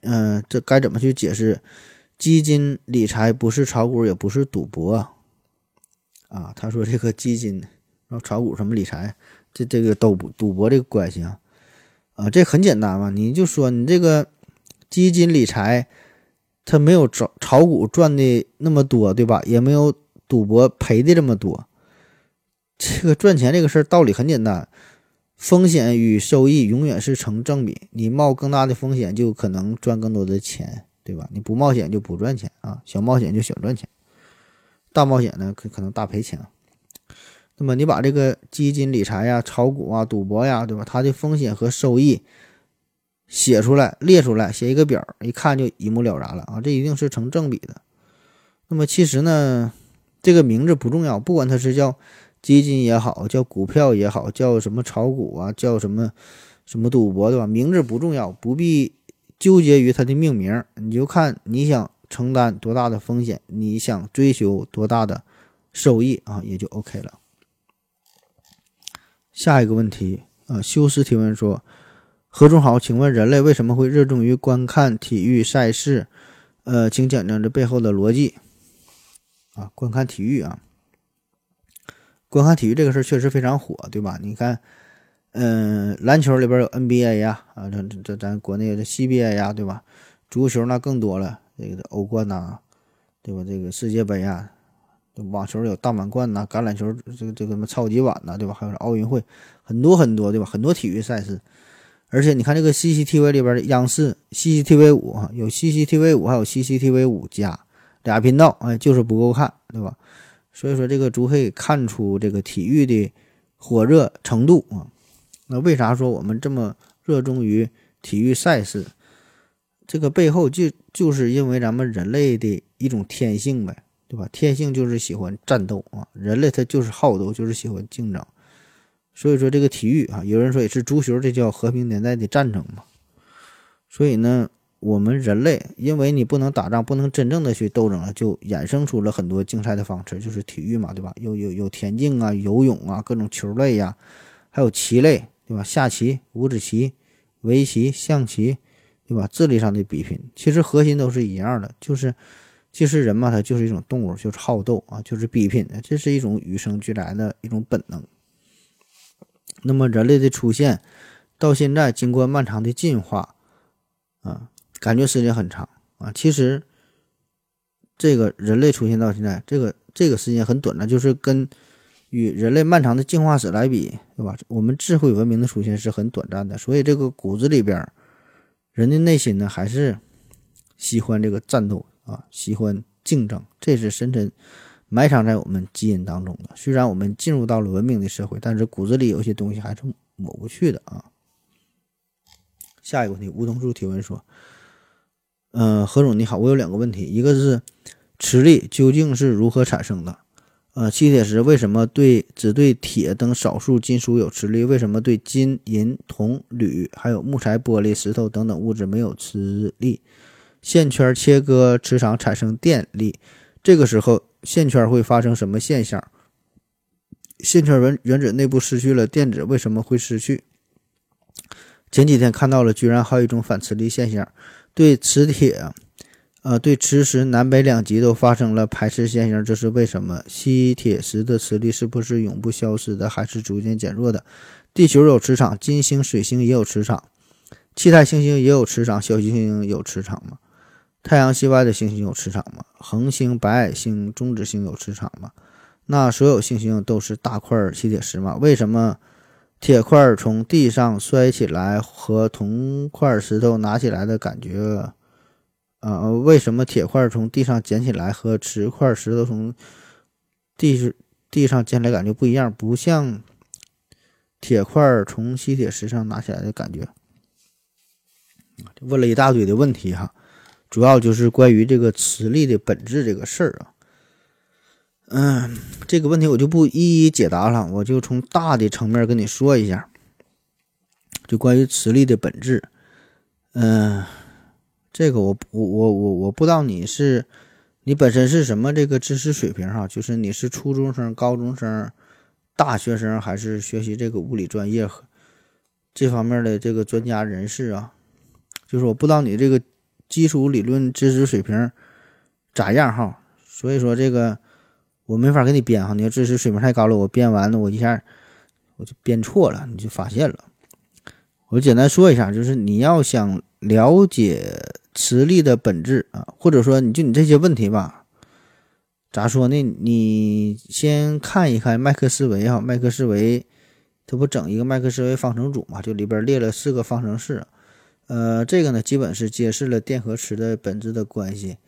嗯，这该怎么去解释基金理财不是炒股，也不是赌博啊？他说这个基金。然后炒股什么理财，这这个都赌博这个关系啊，啊，这很简单嘛，你就说你这个基金理财，它没有炒炒股赚的那么多，对吧？也没有赌博赔的这么多。这个赚钱这个事儿道理很简单，风险与收益永远是成正比，你冒更大的风险就可能赚更多的钱，对吧？你不冒险就不赚钱啊，小冒险就小赚钱，大冒险呢可可能大赔钱。那么你把这个基金理财呀、炒股啊、赌博呀，对吧？它的风险和收益写出来、列出来，写一个表，一看就一目了然了啊！这一定是成正比的。那么其实呢，这个名字不重要，不管它是叫基金也好，叫股票也好，叫什么炒股啊，叫什么什么赌博，对吧？名字不重要，不必纠结于它的命名，你就看你想承担多大的风险，你想追求多大的收益啊，也就 OK 了。下一个问题啊，修斯提问说：“何总好，请问人类为什么会热衷于观看体育赛事？呃，请讲讲这背后的逻辑。”啊，观看体育啊，观看体育这个事儿确实非常火，对吧？你看，嗯，篮球里边有 NBA 呀，啊，这这咱国内的 CBA 呀，对吧？足球那更多了，这个欧冠呐，对吧？这个世界杯呀，网球有大满贯呐，橄榄球这个这个什么超级碗呐，对吧？还有奥运会，很多很多，对吧？很多体育赛事，而且你看这个 CCTV 里边的央视 CCTV 五啊，有 CCTV 五，还有 CCTV 五加俩频道，哎，就是不够看，对吧？所以说这个足可以看出这个体育的火热程度啊。那为啥说我们这么热衷于体育赛事？这个背后就就是因为咱们人类的一种天性呗，对吧？天性就是喜欢战斗啊，人类他就是好斗，就是喜欢竞争。所以说这个体育啊，有人说也是足球，这叫和平年代的战争嘛。所以呢。我们人类，因为你不能打仗，不能真正的去斗争了，就衍生出了很多竞赛的方式，就是体育嘛，对吧？有有有田径啊，游泳啊，各种球类呀，还有棋类，对吧？下棋、五子棋、围棋、象棋，对吧？智力上的比拼，其实核心都是一样的，就是其实人嘛，他就是一种动物，就是好斗啊，就是比拼，这是一种与生俱来的一种本能。那么人类的出现到现在，经过漫长的进化，啊。感觉时间很长啊，其实这个人类出现到现在，这个这个时间很短的，就是跟与人类漫长的进化史来比，对吧？我们智慧文明的出现是很短暂的，所以这个骨子里边，人的内心呢还是喜欢这个战斗啊，喜欢竞争，这是深深埋藏在我们基因当中的。虽然我们进入到了文明的社会，但是骨子里有些东西还是抹不去的啊。下一个问题，梧桐树提问说。嗯，何总你好，我有两个问题，一个是磁力究竟是如何产生的？呃，吸铁石为什么对只对铁等少数金属有磁力？为什么对金、银、铜、铝还有木材、玻璃、石头等等物质没有磁力？线圈切割磁场产生电力，这个时候线圈会发生什么现象？线圈原原子内部失去了电子，为什么会失去？前几天看到了，居然还有一种反磁力现象。对磁铁，呃，对磁石南北两极都发生了排斥现象，这是为什么？吸铁石的磁力是不是永不消失的，还是逐渐减弱的？地球有磁场，金星、水星也有磁场，气态行星也有磁场，小行星有磁场吗？太阳系外的行星有磁场吗？恒星、白矮星、中子星有磁场吗？那所有行星都是大块吸铁石吗？为什么？铁块从地上摔起来和铜块石头拿起来的感觉，啊，为什么铁块从地上捡起来和瓷块石头从地地上捡来感觉不一样？不像铁块从吸铁石上拿起来的感觉。问了一大堆的问题哈，主要就是关于这个磁力的本质这个事儿啊。嗯，这个问题我就不一一解答了，我就从大的层面跟你说一下，就关于磁力的本质。嗯，这个我我我我我不知道你是你本身是什么这个知识水平哈，就是你是初中生、高中生、大学生，还是学习这个物理专业这方面的这个专家人士啊？就是我不知道你这个基础理论知识水平咋样哈，所以说这个。我没法给你编哈，你要知识水平太高了，我编完了我一下我就编错了，你就发现了。我简单说一下，就是你要想了解磁力的本质啊，或者说你就你这些问题吧，咋说呢？你先看一看麦克斯韦哈，麦克斯韦他不整一个麦克斯韦方程组嘛，就里边列了四个方程式，呃，这个呢基本是揭示了电和磁的本质的关系，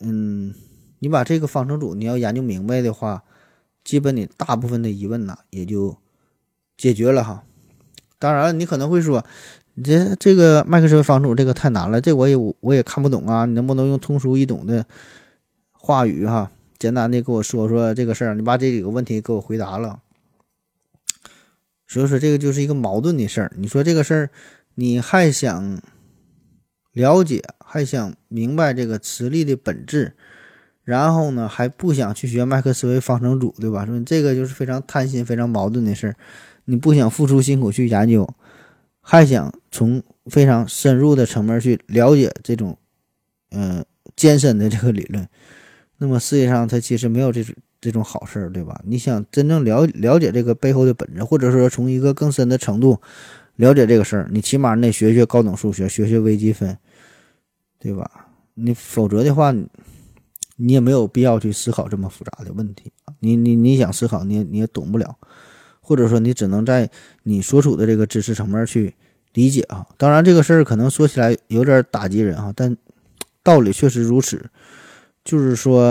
嗯。你把这个方程组你要研究明白的话，基本你大部分的疑问呢也就解决了哈。当然，你可能会说，你这这个麦克斯韦方程组这个太难了，这我也我也看不懂啊。你能不能用通俗易懂的话语哈，简单的给我说说这个事儿？你把这几个问题给我回答了。所以说这个就是一个矛盾的事儿。你说这个事儿，你还想了解，还想明白这个磁力的本质？然后呢，还不想去学麦克斯韦方程组，对吧？说你这个就是非常贪心、非常矛盾的事儿。你不想付出辛苦去研究，还想从非常深入的层面去了解这种，嗯，艰深的这个理论。那么世界上它其实没有这种这种好事儿，对吧？你想真正了了解这个背后的本质，或者说从一个更深的程度了解这个事儿，你起码你得学学高等数学，学学微积分，对吧？你否则的话，你也没有必要去思考这么复杂的问题。你你你想思考，你也你也懂不了，或者说你只能在你所处的这个知识层面去理解啊。当然，这个事儿可能说起来有点打击人啊，但道理确实如此，就是说。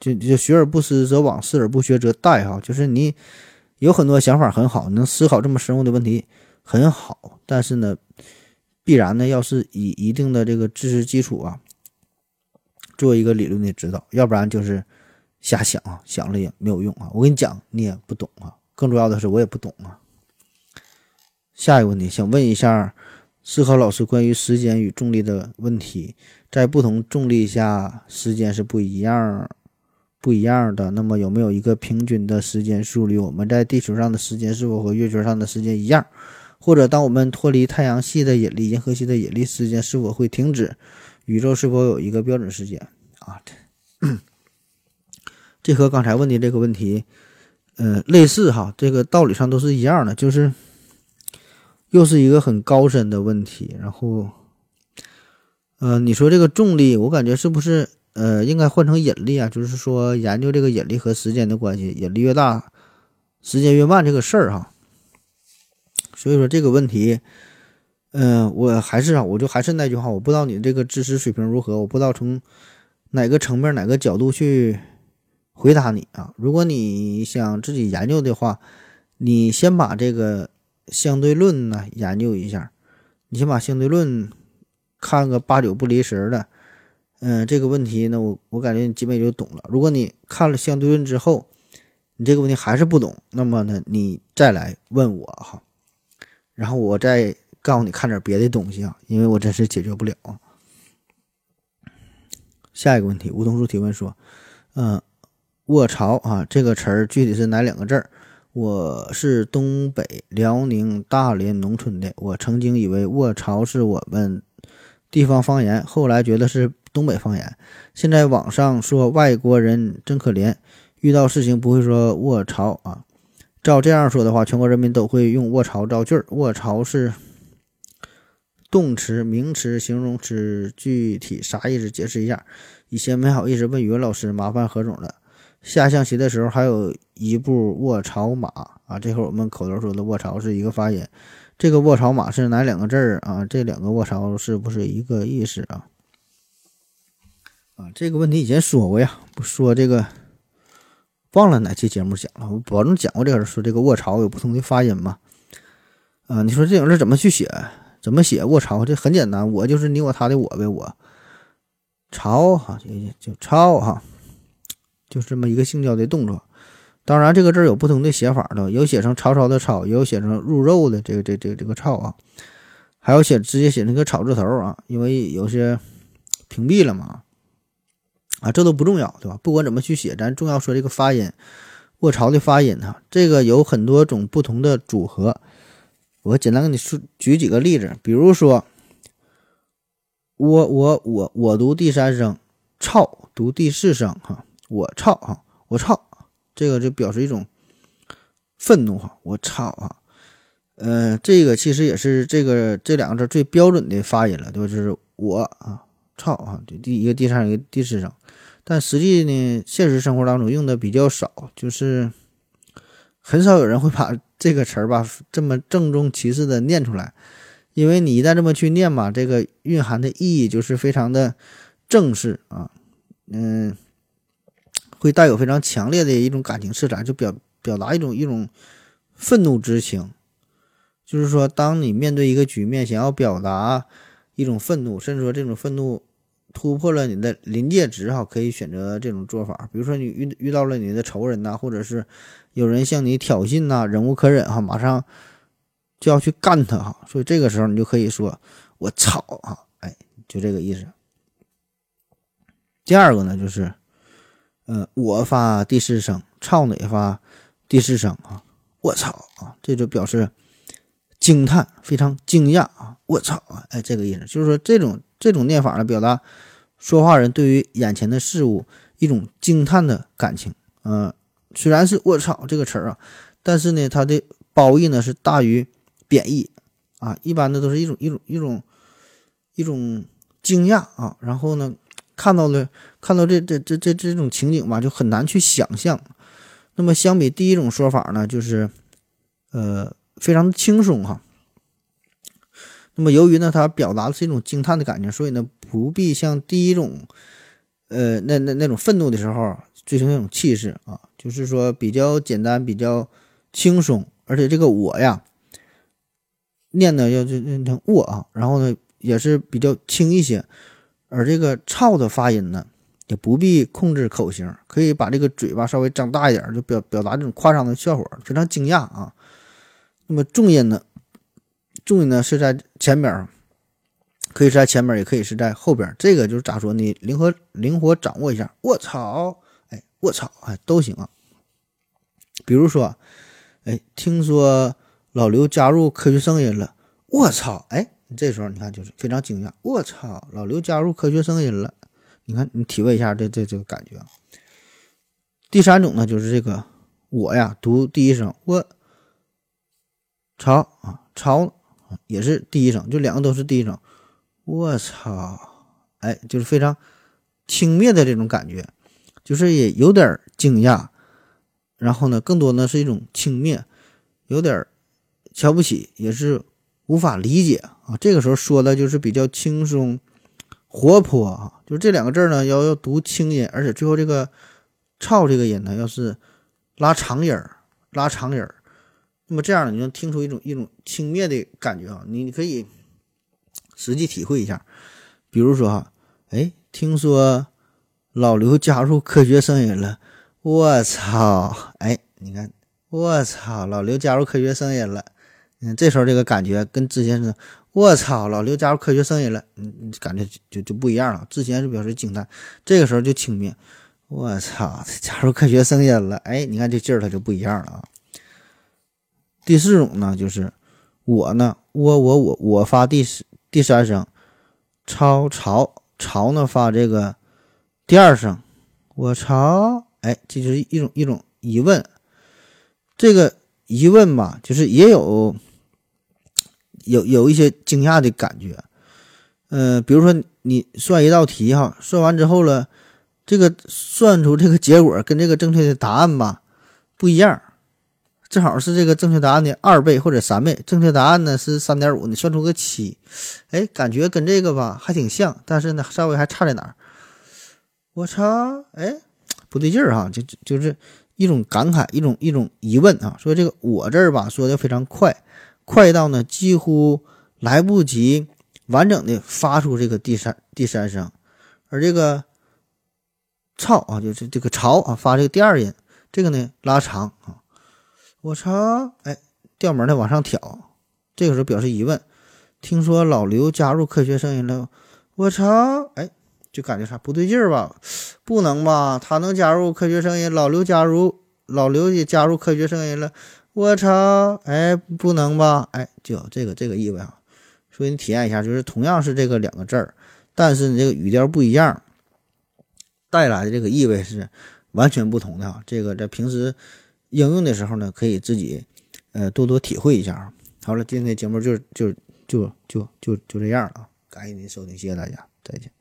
就就学而不思则罔，思而不学则殆哈。就是你有很多想法很好，能思考这么深入的问题很好，但是呢，必然呢要是以一定的这个知识基础啊，做一个理论的指导，要不然就是瞎想啊，想了也没有用啊。我跟你讲，你也不懂啊。更重要的是，我也不懂啊。下一个问题，想问一下思考老师关于时间与重力的问题，在不同重力下，时间是不一样。不一样的，那么有没有一个平均的时间速率？我们在地球上的时间是否和月球上的时间一样？或者当我们脱离太阳系的引力、银河系的引力，时间是否会停止？宇宙是否有一个标准时间？啊，这和刚才问的这个问题，呃，类似哈，这个道理上都是一样的，就是又是一个很高深的问题。然后，呃，你说这个重力，我感觉是不是？呃，应该换成引力啊，就是说研究这个引力和时间的关系，引力越大，时间越慢这个事儿哈。所以说这个问题，嗯，我还是啊，我就还是那句话，我不知道你这个知识水平如何，我不知道从哪个层面、哪个角度去回答你啊。如果你想自己研究的话，你先把这个相对论呢研究一下，你先把相对论看个八九不离十的。嗯，这个问题呢，我我感觉你基本就懂了。如果你看了相对论之后，你这个问题还是不懂，那么呢，你再来问我哈，然后我再告诉你看点别的东西啊，因为我真是解决不了。下一个问题，梧桐树提问说，嗯，卧槽啊，这个词儿具体是哪两个字儿？我是东北辽宁大连农村的，我曾经以为卧槽是我们地方方言，后来觉得是。东北方言，现在网上说外国人真可怜，遇到事情不会说卧槽啊。照这样说的话，全国人民都会用卧槽造句儿。卧槽是动词、名词、形容词，具体啥意思？解释一下。以前没好意思问语文老师，麻烦何总了。下象棋的时候还有一步卧槽马啊，这会儿我们口头说的卧槽是一个发音。这个卧槽马是哪两个字儿啊？这两个卧槽是不是一个意思啊？啊，这个问题以前说过呀，不说这个，忘了哪期节目讲了，我保证讲过这个，说这个卧槽有不同的发音嘛。啊，你说这种字怎么去写？怎么写卧槽？这很简单，我就是你我他的我呗，我槽哈，就就槽哈，就是这么一个性交的动作。当然，这个字有不同的写法的，有写成曹操的曹，也有写成入肉的这个这这这个操啊，还有写直接写那个草字头啊，因为有些屏蔽了嘛。啊，这都不重要，对吧？不管怎么去写，咱重要说这个发音，卧槽的发音哈，这个有很多种不同的组合。我简单给你说举几个例子，比如说，我我我我读第三声，操读第四声哈，我操哈，我操，这个就表示一种愤怒哈，我操啊，呃，这个其实也是这个这两个字最标准的发音了，对吧？就是我啊，操啊，就第一个第三一个第四声。但实际呢，现实生活当中用的比较少，就是很少有人会把这个词儿吧这么郑重其事的念出来，因为你一旦这么去念嘛，这个蕴含的意义就是非常的正式啊，嗯，会带有非常强烈的一种感情色彩，就表表达一种一种愤怒之情，就是说，当你面对一个局面，想要表达一种愤怒，甚至说这种愤怒。突破了你的临界值哈，可以选择这种做法。比如说你遇遇到了你的仇人呐，或者是有人向你挑衅呐，忍无可忍哈，马上就要去干他哈。所以这个时候你就可以说：“我操啊！”哎，就这个意思。第二个呢，就是，呃，我发第四声，操呢也发第四声啊，我操啊，这就表示惊叹，非常惊讶啊，我操啊，哎，这个意思就是说这种。这种念法呢，表达说话人对于眼前的事物一种惊叹的感情。嗯，虽然是“我操”这个词儿啊，但是呢，它的褒义呢是大于贬义啊。一般的都是一种一种一种一种惊讶啊，然后呢，看到了看到这这这这这种情景吧，就很难去想象。那么相比第一种说法呢，就是呃非常的轻松哈。那么由于呢，它表达的是一种惊叹的感情，所以呢，不必像第一种呃那那那种愤怒的时候。追求那种气势啊，就是说比较简单，比较轻松，而且这个我呀，念的要就念成我啊，然后呢也是比较轻一些，而这个操的发音呢，也不必控制口型，可以把这个嘴巴稍微张大一点，就表表达这种夸张的效果，非常惊讶啊。那么重音呢，重音呢是在前边，可以是在前边，也可以是在后边，这个就是咋说呢？灵活灵活掌握一下。我操！我操，哎，都行啊。比如说，哎，听说老刘加入科学声音了。我操，哎，这时候你看就是非常惊讶。我操，老刘加入科学声音了。你看，你体会一下这这这个感觉啊。第三种呢，就是这个我呀，读第一声我操啊，操也是第一声，就两个都是第一声。我操，哎，就是非常轻蔑的这种感觉。就是也有点惊讶，然后呢，更多呢是一种轻蔑，有点瞧不起，也是无法理解啊。这个时候说的就是比较轻松、活泼啊。就是这两个字呢，要要读轻音，而且最后这个“操”这个音呢，要是拉长音儿、拉长音儿，那么这样呢，你能听出一种一种轻蔑的感觉啊。你可以实际体会一下，比如说哈，哎，听说。老刘加入科学声音了，我操！哎，你看，我操！老刘加入科学声音了，嗯，这时候这个感觉跟之前是，我操！老刘加入科学声音了，嗯，感觉就就不一样了。之前是表示惊叹，这个时候就轻蔑，我操！加入科学声音了，哎，你看这劲儿它就不一样了啊。第四种呢，就是我呢，我我我我发第第三声，超潮潮呢发这个。第二声，我潮！哎，这就是一种一种疑问。这个疑问吧，就是也有有有一些惊讶的感觉。嗯，比如说你算一道题哈，算完之后了，这个算出这个结果跟这个正确的答案吧不一样，正好是这个正确答案的二倍或者三倍。正确答案呢是三点五，你算出个七，哎，感觉跟这个吧还挺像，但是呢稍微还差在哪儿？我操！哎，不对劲儿哈，就就是一种感慨，一种一种疑问啊。说这个“我”这儿吧，说的非常快，快到呢几乎来不及完整的发出这个第三第三声，而这个“操”啊，就是这个“潮”啊，发这个第二音，这个呢拉长啊。我操！哎，调门的往上挑，这个时候表示疑问。听说老刘加入科学声音了，我操！哎。就感觉啥不对劲儿吧？不能吧？他能加入科学声音，老刘加入，老刘也加入科学声音了。我操！哎，不能吧？哎，就这个这个意味啊。所以你体验一下，就是同样是这个两个字儿，但是你这个语调不一样，带来的这个意味是完全不同的啊。这个在平时应用的时候呢，可以自己呃多多体会一下啊。好了，今天节目就就就就就就这样了啊！感谢您收听，谢谢大家，再见。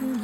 the